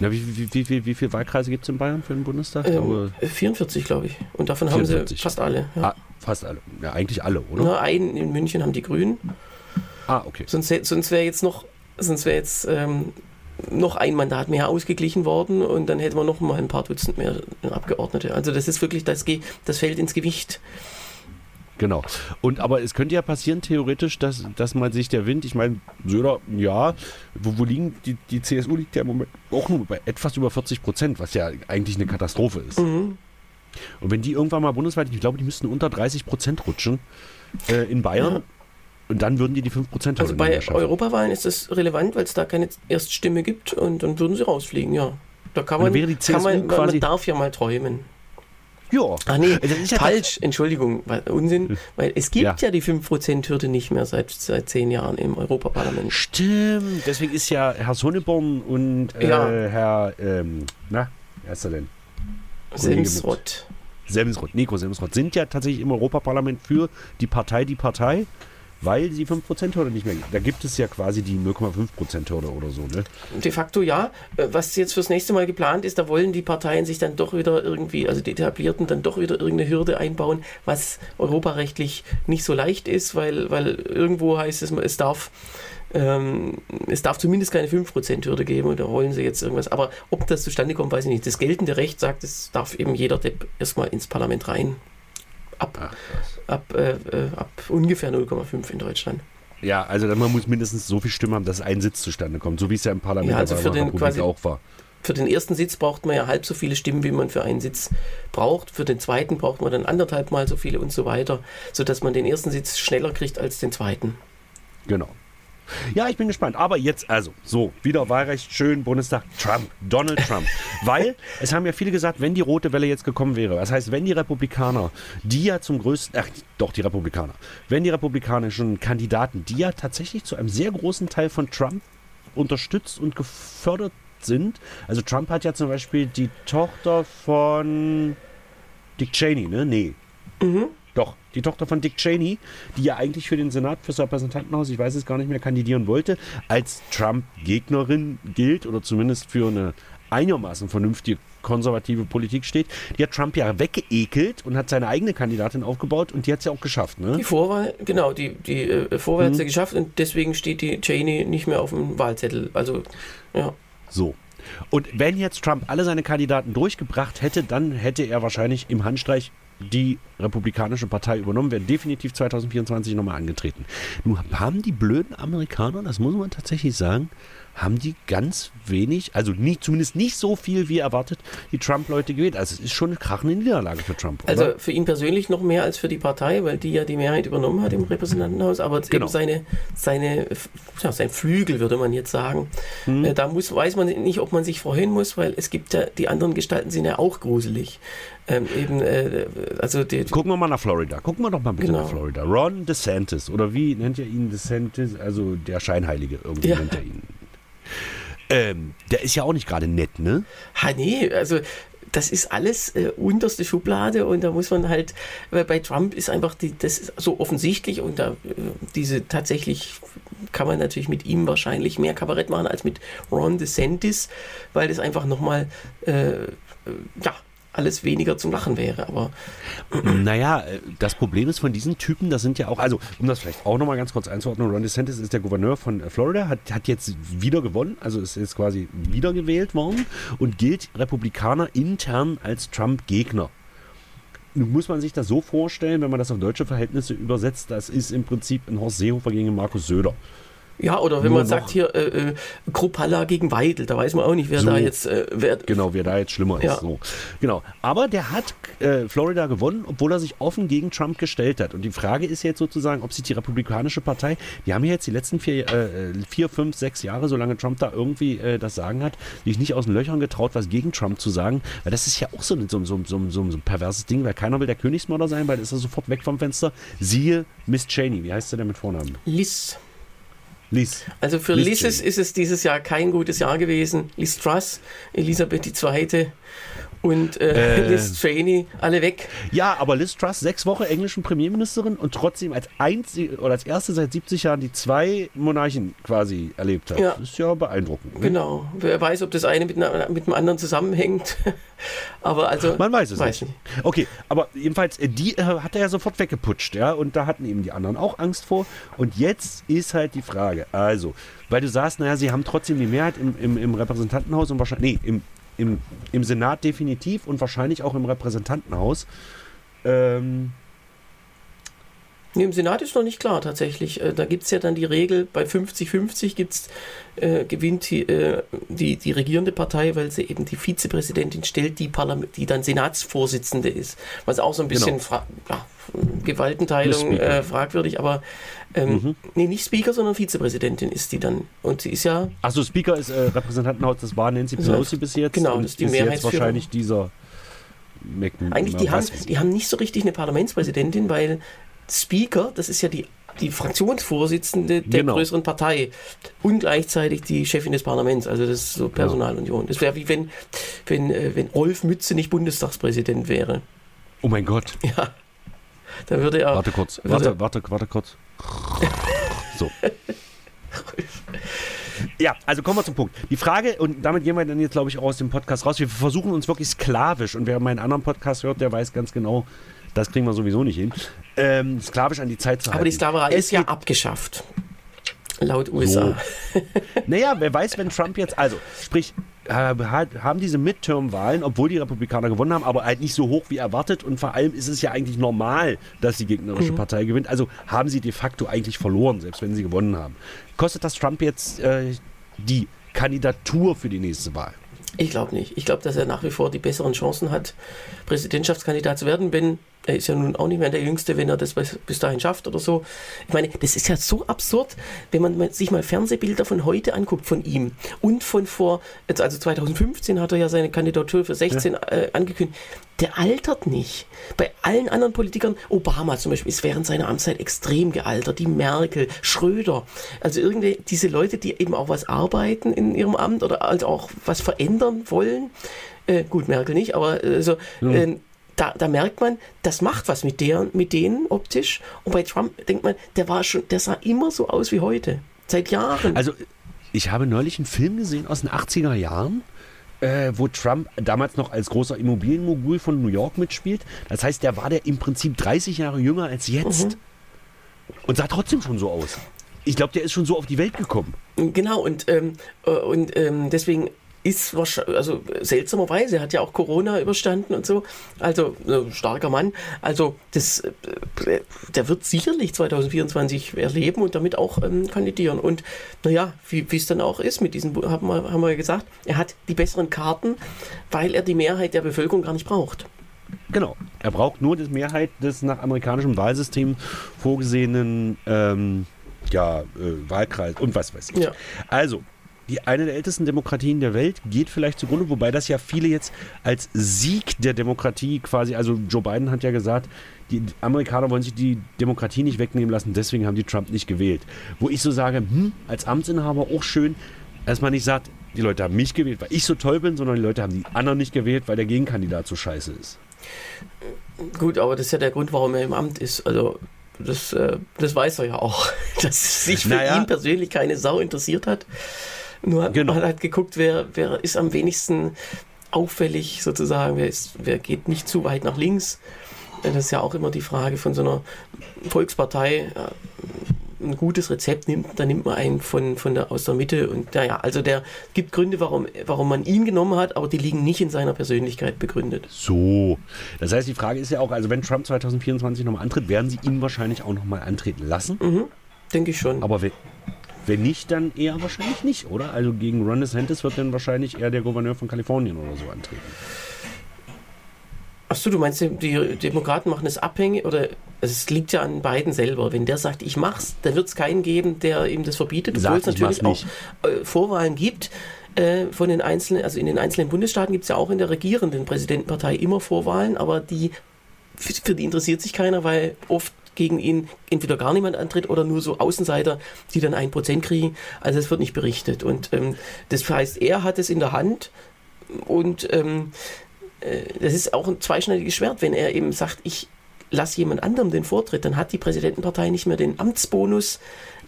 Speaker 2: Na, wie, wie, wie, wie, wie viele Wahlkreise gibt es in Bayern für den Bundestag?
Speaker 3: Ähm,
Speaker 2: glaube,
Speaker 3: 44, glaube ich. Und davon haben
Speaker 2: 44.
Speaker 3: sie fast alle. Ja.
Speaker 2: ah, fast alle. Ja, eigentlich alle, oder?
Speaker 3: Na, einen in München haben die Grünen.
Speaker 2: Ah, okay.
Speaker 3: Sonst, sonst wäre jetzt noch, sonst wäre jetzt ähm, noch ein Mandat mehr ausgeglichen worden und dann hätten wir noch mal ein paar Dutzend mehr Abgeordnete. Also das ist wirklich, das, das fällt ins Gewicht.
Speaker 2: Genau. Und aber es könnte ja passieren, theoretisch, dass, dass man sich der Wind, ich meine, Söder, ja, wo, wo liegen, die, die CSU liegt ja im Moment auch nur bei etwas über 40 Prozent, was ja eigentlich eine Katastrophe ist.
Speaker 3: Mhm.
Speaker 2: Und wenn die irgendwann mal bundesweit, ich glaube, die müssten unter 30 Prozent rutschen äh, in Bayern.
Speaker 3: Ja.
Speaker 2: Und dann würden die die 5 Prozent
Speaker 3: Also bei Europawahlen ist das relevant, weil es da keine Erststimme gibt und dann würden sie rausfliegen, ja. Da kann man,
Speaker 2: wäre die CSU
Speaker 3: man, man
Speaker 2: quasi-
Speaker 3: darf ja mal träumen.
Speaker 2: Ja.
Speaker 3: Ach nee,
Speaker 2: ist ja
Speaker 3: falsch, Entschuldigung, weil, Unsinn, weil es gibt
Speaker 2: Ja.
Speaker 3: ja, die 5%-Hürde nicht mehr seit, seit zehn Jahren im Europaparlament.
Speaker 2: Stimmt. Deswegen ist ja Herr Sonneborn und äh,
Speaker 3: Ja.
Speaker 2: Herr, ähm, na, wer ist er denn?
Speaker 3: Semsrott.
Speaker 2: Semsrott, Nico Semsrott, sind ja tatsächlich im Europaparlament für die Partei die Partei, weil sie 5%-Hürde nicht mehr gibt. Da gibt es ja quasi die 0,5%-Hürde oder so, ne?
Speaker 3: De facto ja. Äh, Was jetzt fürs nächste Mal geplant ist, da wollen die Parteien sich dann doch wieder irgendwie, also die Etablierten, dann doch wieder irgendeine Hürde einbauen, was europarechtlich nicht so leicht ist, weil, weil irgendwo heißt es, es darf Ähm, es darf zumindest keine 5%-Hürde geben oder wollen sie jetzt irgendwas. Aber ob das zustande kommt, weiß ich nicht. Das geltende Recht sagt, es darf eben jeder Depp erstmal ins Parlament rein. Ab,
Speaker 2: Ach,
Speaker 3: ab, äh, äh, ab ungefähr 0,5 in Deutschland.
Speaker 2: Ja, also man muss mindestens so viel Stimmen haben, dass ein Sitz zustande kommt, so wie es ja im Parlament
Speaker 3: Ja, also für den quasi-
Speaker 2: auch war.
Speaker 3: Für den ersten Sitz braucht man ja halb so viele Stimmen, wie man für einen Sitz braucht. Für den zweiten braucht man dann anderthalb Mal so viele und so weiter, sodass man den ersten Sitz schneller kriegt als den zweiten.
Speaker 2: Genau. Ja, ich bin gespannt. Aber jetzt, also, so, wieder Wahlrecht, schön, Bundestag, Trump, Donald Trump. Weil, es haben ja viele gesagt, wenn die rote Welle jetzt gekommen wäre, das heißt, wenn die Republikaner, die ja zum größten, ach, doch, die Republikaner, wenn die republikanischen Kandidaten, die ja tatsächlich zu einem sehr großen Teil von Trump unterstützt und gefördert sind, also Trump hat ja zum Beispiel die Tochter von Dick Cheney, ne? Nee. Doch, die Tochter von Dick Cheney, die ja eigentlich für den Senat, fürs Repräsentantenhaus, ich weiß es gar nicht mehr, kandidieren wollte, als Trump-Gegnerin gilt oder zumindest für eine einigermaßen vernünftige konservative Politik steht. Die hat Trump ja weggeekelt und hat seine eigene Kandidatin aufgebaut und die hat es ja auch geschafft, ne?
Speaker 3: Die Vorwahl, genau, die, die äh, Vorwahl hat sie geschafft und deswegen steht die Cheney nicht mehr auf dem Wahlzettel. Also, ja.
Speaker 2: So. Und wenn jetzt Trump alle seine Kandidaten durchgebracht hätte, dann hätte er wahrscheinlich im Handstreich die Republikanische Partei übernommen, wäre definitiv 2024 nochmal angetreten. Nun haben die blöden Amerikaner, das muss man tatsächlich sagen, haben die ganz wenig, also nicht, zumindest nicht so viel wie erwartet, die Trump-Leute gewählt. Also es ist schon eine krachende Niederlage für Trump.
Speaker 3: Also
Speaker 2: oder?
Speaker 3: für ihn persönlich noch mehr als für die Partei, weil die ja die Mehrheit übernommen hat im Repräsentantenhaus, aber
Speaker 2: Genau.
Speaker 3: eben seine, seine, ja, sein Flügel, würde man jetzt sagen.
Speaker 2: Hm.
Speaker 3: Äh, da muss, weiß man nicht, ob man sich freuen muss, weil es gibt ja, die anderen Gestalten sind ja auch gruselig. Ähm, eben, äh, also die,
Speaker 2: Gucken wir mal nach Florida. Gucken wir doch mal bitte
Speaker 3: Genau.
Speaker 2: nach Florida. Ron DeSantis, oder wie nennt ihr ihn DeSantis? Also der Scheinheilige, irgendwie
Speaker 3: Ja.
Speaker 2: nennt er ihn. Ähm, der ist ja auch nicht gerade nett, ne?
Speaker 3: Ha, nee, also das ist alles äh, unterste Schublade und da muss man halt, weil bei Trump ist einfach die, das ist so offensichtlich und da äh, diese tatsächlich kann man natürlich mit ihm wahrscheinlich mehr Kabarett machen als mit Ron DeSantis, weil das einfach nochmal, äh, äh, ja, alles weniger zum Lachen wäre. Aber
Speaker 2: Naja, äh, das Problem ist von diesen Typen, das sind ja auch, also um das vielleicht auch nochmal ganz kurz einzuordnen, Ron DeSantis ist der Gouverneur von äh, Florida, hat, hat jetzt wieder gewonnen, also ist jetzt quasi wiedergewählt worden und gilt Republikaner intern als Trump-Gegner. Muss man sich das so vorstellen, wenn man das auf deutsche Verhältnisse übersetzt, das ist im Prinzip ein Horst Seehofer gegen Markus Söder.
Speaker 3: Ja, oder wenn
Speaker 2: Nur
Speaker 3: man
Speaker 2: noch.
Speaker 3: sagt hier äh, äh, Kruppalla gegen Weidel, da weiß man auch nicht, wer
Speaker 2: So.
Speaker 3: da jetzt, äh, wer,
Speaker 2: Genau, wer da jetzt schlimmer ist.
Speaker 3: Ja.
Speaker 2: So. Genau. Aber der hat äh, Florida gewonnen, obwohl er sich offen gegen Trump gestellt hat. Und die Frage ist jetzt sozusagen, ob sich die Republikanische Partei, die haben ja jetzt die letzten vier, äh, vier fünf, sechs Jahre, solange Trump da irgendwie äh, das Sagen hat, sich nicht aus den Löchern getraut, was gegen Trump zu sagen. Weil das ist ja auch so, ein- so, so, so, so, so ein perverses Ding, weil keiner will der Königsmörder sein, weil ist er sofort weg vom Fenster. Siehe Miss Cheney. Wie heißt sie denn mit Vornamen?
Speaker 3: Liz.
Speaker 2: Liz.
Speaker 3: Also für
Speaker 2: Liz Cheney.
Speaker 3: ist es dieses Jahr kein gutes Jahr gewesen. Liz Truss, Elisabeth II. Und äh,
Speaker 2: Äh.
Speaker 3: Liz Cheney, alle weg.
Speaker 2: Ja, aber Liz Truss, sechs Wochen englischen Premierministerin und trotzdem als einzige oder als erste seit 70 Jahren die zwei Monarchen quasi erlebt hat.
Speaker 3: Ja.
Speaker 2: Das ist ja beeindruckend. ne?
Speaker 3: Genau. Wer weiß, ob das eine mit, einer- mit dem anderen zusammenhängt. aber also.
Speaker 2: Man weiß es
Speaker 3: Weiß
Speaker 2: nicht. Okay, aber jedenfalls, äh, die äh, hat er ja sofort weggeputscht, ja, und da hatten eben die anderen auch Angst vor. Und jetzt ist halt die Frage, also, weil du sagst, naja, sie haben trotzdem die Mehrheit im, im, im Repräsentantenhaus und wahrscheinlich, nee, im, im, im Senat definitiv und wahrscheinlich auch im Repräsentantenhaus. Ähm,
Speaker 3: Nee, Im Senat ist noch nicht klar tatsächlich. Äh, Da gibt es ja dann die Regel, bei 50-50 gibt's, äh, gewinnt die, äh, die, die regierende Partei, weil sie eben die Vizepräsidentin stellt, die, Parlament, die dann Senatsvorsitzende ist. Was auch so ein bisschen
Speaker 2: Genau.
Speaker 3: ja, Gewaltenteilung äh, fragwürdig, aber ähm,
Speaker 2: Mhm.
Speaker 3: nee, nicht Speaker, sondern Vizepräsidentin ist die dann. Und sie ist ja,
Speaker 2: Achso, Speaker ist äh, Repräsentantenhaus, das war Nancy
Speaker 3: Also,
Speaker 2: Pelosi bis jetzt.
Speaker 3: genau,
Speaker 2: und
Speaker 3: das ist die Mehrheitsführung.
Speaker 2: wahrscheinlich dieser Mac
Speaker 3: eigentlich, die haben, die haben nicht so richtig eine Parlamentspräsidentin, weil Speaker, das ist ja die, die Fraktionsvorsitzende der
Speaker 2: Genau.
Speaker 3: größeren Partei und gleichzeitig die Chefin des Parlaments. Also das ist so Personalunion. Das wäre wie wenn, wenn, äh, wenn Rolf Mütze nicht Bundestagspräsident wäre.
Speaker 2: Oh mein Gott.
Speaker 3: Ja. Dann würde er.
Speaker 2: Warte kurz.
Speaker 3: Würde-
Speaker 2: Warte, warte, warte kurz. So. Ja, also kommen wir zum Punkt. Die Frage, und damit gehen wir dann jetzt, glaube ich, auch aus dem Podcast raus. Wir versuchen uns wirklich sklavisch, und wer meinen anderen Podcast hört, der weiß ganz genau, das kriegen wir sowieso nicht hin, ähm, sklavisch an die Zeit zu halten.
Speaker 3: aber die Sklaverei
Speaker 2: Es
Speaker 3: ist ja abgeschafft. Laut USA.
Speaker 2: So. naja, wer weiß, wenn Trump jetzt, also sprich, haben diese Midterm-Wahlen, obwohl die Republikaner gewonnen haben, aber halt nicht so hoch wie erwartet und vor allem ist es ja eigentlich normal, dass die gegnerische mhm. Partei gewinnt. Also haben sie de facto eigentlich verloren, selbst wenn sie gewonnen haben. Kostet das Trump jetzt äh, die Kandidatur für die nächste Wahl?
Speaker 3: Ich glaube nicht. Ich glaube, dass er nach wie vor die besseren Chancen hat, Präsidentschaftskandidat zu werden, wenn er ist ja nun auch nicht mehr der Jüngste, wenn er das bis dahin schafft oder so. Ich meine, das ist ja so absurd, wenn man sich mal Fernsehbilder von heute anguckt von ihm und von vor, also 2015 hat er ja seine Kandidatur für 16 ja. äh, angekündigt. Der altert nicht. Bei allen anderen Politikern, Obama zum Beispiel, ist während seiner Amtszeit extrem gealtert, die Merkel, Schröder, also irgendwie diese Leute, die eben auch was arbeiten in ihrem Amt oder also auch was verändern wollen. Äh, gut, Merkel nicht, aber äh, so, äh, da, da merkt man, das macht was mit, der, mit denen optisch. Und bei Trump denkt man, der war schon, der sah immer so aus wie heute. Seit Jahren.
Speaker 2: Also, ich habe neulich einen Film gesehen aus den 80er Jahren. Äh, wo Trump damals noch als großer Immobilienmogul von New York mitspielt. Das heißt, der war der im Prinzip 30 Jahre jünger als jetzt. Mhm. Und sah trotzdem schon so aus. Ich glaube, der ist schon so auf die Welt gekommen.
Speaker 3: Genau, und, ähm, äh, und ähm, deswegen ist wahrscheinlich, also seltsamerweise, er hat ja auch Corona überstanden und so, also äh, starker Mann, also das, äh, der wird sicherlich 2024 erleben und damit auch ähm, kandidieren und naja, wie es dann auch ist mit diesem, haben wir, haben wir gesagt, er hat die besseren Karten, weil er die Mehrheit der Bevölkerung gar nicht braucht.
Speaker 2: Genau. Er braucht nur die Mehrheit des nach amerikanischem Wahlsystem vorgesehenen ähm, ja, äh, Wahlkreis und was weiß ich. Ja. Also, die eine der ältesten Demokratien der Welt geht vielleicht zugrunde, wobei das ja viele jetzt als Sieg der Demokratie quasi, also Joe Biden hat ja gesagt, die Amerikaner wollen sich die Demokratie nicht wegnehmen lassen, deswegen haben die Trump nicht gewählt. Wo ich so sage, hm, als Amtsinhaber auch schön, dass man nicht sagt, die Leute haben mich gewählt, weil ich so toll bin, sondern die Leute haben die anderen nicht gewählt, weil der Gegenkandidat so scheiße ist.
Speaker 3: Gut, aber das ist ja der Grund, warum er im Amt ist. Also das, äh, das weiß er ja auch, dass sich für naja. ihn persönlich keine Sau interessiert hat. Nur genau. man hat geguckt, wer, wer ist am wenigsten auffällig sozusagen, wer, ist, wer geht nicht zu weit nach links. Das ist ja auch immer die Frage von so einer Volkspartei. Ein gutes Rezept nimmt, dann nimmt man einen von, von der, aus der Mitte und naja, also der gibt Gründe, warum, warum man ihn genommen hat, aber die liegen nicht in seiner Persönlichkeit begründet.
Speaker 2: So, das heißt, die Frage ist ja auch, also wenn Trump 2024 nochmal antritt, werden sie ihn wahrscheinlich auch nochmal antreten lassen?
Speaker 3: Mhm, denke ich schon.
Speaker 2: Aber wenn nicht, dann eher wahrscheinlich nicht, oder? Also gegen Ron DeSantis wird dann wahrscheinlich eher der Gouverneur von Kalifornien oder so antreten.
Speaker 3: Achso, du meinst, die Demokraten machen es abhängig oder es liegt ja an beiden selber. Wenn der sagt, ich mach's, dann wird es keinen geben, der ihm das verbietet, obwohl es natürlich auch äh, Vorwahlen gibt. Äh, von den einzelnen, also in den einzelnen Bundesstaaten gibt es ja auch in der regierenden Präsidentenpartei immer Vorwahlen, aber die für die interessiert sich keiner, weil oft gegen ihn entweder gar niemand antritt oder nur so Außenseiter, die dann ein Prozent kriegen. Also es wird nicht berichtet. Und ähm, das heißt, er hat es in der Hand und ähm, äh, das ist auch ein zweischneidiges Schwert, wenn er eben sagt, ich lasse jemand anderem den Vortritt, dann hat die Präsidentenpartei nicht mehr den Amtsbonus.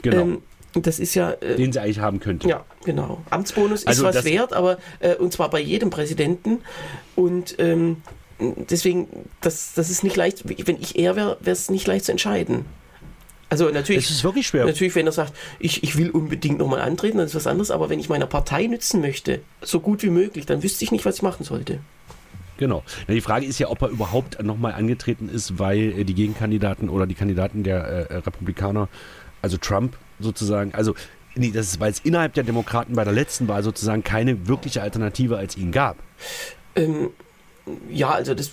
Speaker 2: Genau. Ähm,
Speaker 3: das ist ja.
Speaker 2: Äh, Den sie eigentlich haben könnte.
Speaker 3: Ja, genau. Amtsbonus also ist was wert, aber äh, und zwar bei jedem Präsidenten. Und ähm, deswegen, das, das ist nicht leicht, wenn ich er wäre, wäre es nicht leicht zu entscheiden. Also natürlich.
Speaker 2: Es ist wirklich schwer.
Speaker 3: Natürlich, wenn er sagt, ich, ich will unbedingt nochmal antreten, dann ist was anderes. Aber wenn ich meiner Partei nützen möchte, so gut wie möglich, dann wüsste ich nicht, was ich machen sollte.
Speaker 2: Genau. die Frage ist ja, ob er überhaupt nochmal angetreten ist, weil äh, die Gegenkandidaten oder die Kandidaten der äh, äh, Republikaner, also Trump sozusagen, also nee, das ist, weil es innerhalb der Demokraten bei der letzten Wahl sozusagen keine wirkliche Alternative als ihn gab.
Speaker 3: Ähm, ja, also das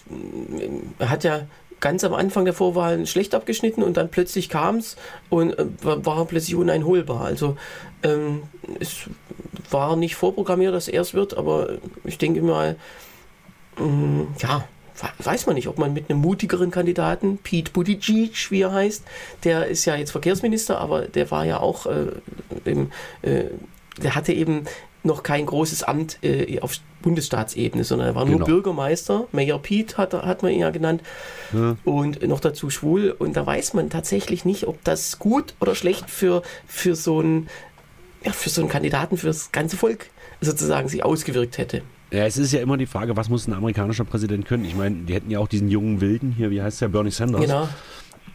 Speaker 3: hat ja ganz am Anfang der Vorwahlen schlecht abgeschnitten und dann plötzlich kam es und äh, war plötzlich uneinholbar. Also ähm, es war nicht vorprogrammiert, dass er es wird, aber ich denke mal, ähm, ja, weiß man nicht, ob man mit einem mutigeren Kandidaten, Pete Buttigieg, wie er heißt, der ist ja jetzt Verkehrsminister, aber der war ja auch äh, im, äh, der hatte eben noch kein großes Amt äh, auf Bundesstaatsebene, sondern er war genau. nur Bürgermeister. Mayor Pete hat, hat man ihn ja genannt. Ja. Und noch dazu schwul. Und da weiß man tatsächlich nicht, ob das gut oder schlecht für, für, so, einen, ja, für so einen Kandidaten, für das ganze Volk sozusagen sich ausgewirkt hätte.
Speaker 2: Ja, es ist ja immer die Frage, was muss ein amerikanischer Präsident können? Ich meine, die hätten ja auch diesen jungen Wilden hier, wie heißt der, Bernie Sanders. Genau.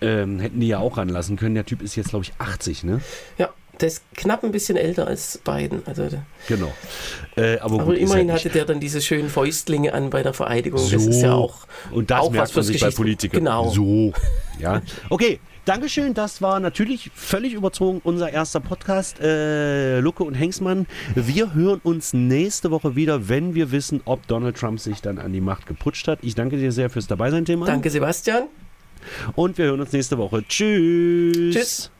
Speaker 2: Ähm, hätten die ja auch ranlassen können. Der Typ ist jetzt, glaube ich, 80, ne?
Speaker 3: Ja, der ist knapp ein bisschen älter als Biden. Also,
Speaker 2: Genau. Äh, aber
Speaker 3: aber
Speaker 2: gut,
Speaker 3: immerhin hatte der dann diese schönen Fäustlinge an bei der Vereidigung.
Speaker 2: So.
Speaker 3: Das ist ja auch.
Speaker 2: Und das
Speaker 3: auch
Speaker 2: merkt
Speaker 3: was
Speaker 2: man sich bei Politikern.
Speaker 3: Genau.
Speaker 2: So. Ja. Okay. Dankeschön, das war natürlich völlig überzogen unser erster Podcast. Äh, Lucke und Hengsmann. Wir hören uns nächste Woche wieder, wenn wir wissen, ob Donald Trump sich dann an die Macht geputscht hat. Ich danke dir sehr fürs Dabeisein, Thema.
Speaker 3: Danke, Sebastian.
Speaker 2: Und wir hören uns nächste Woche. Tschüss.
Speaker 3: Tschüss.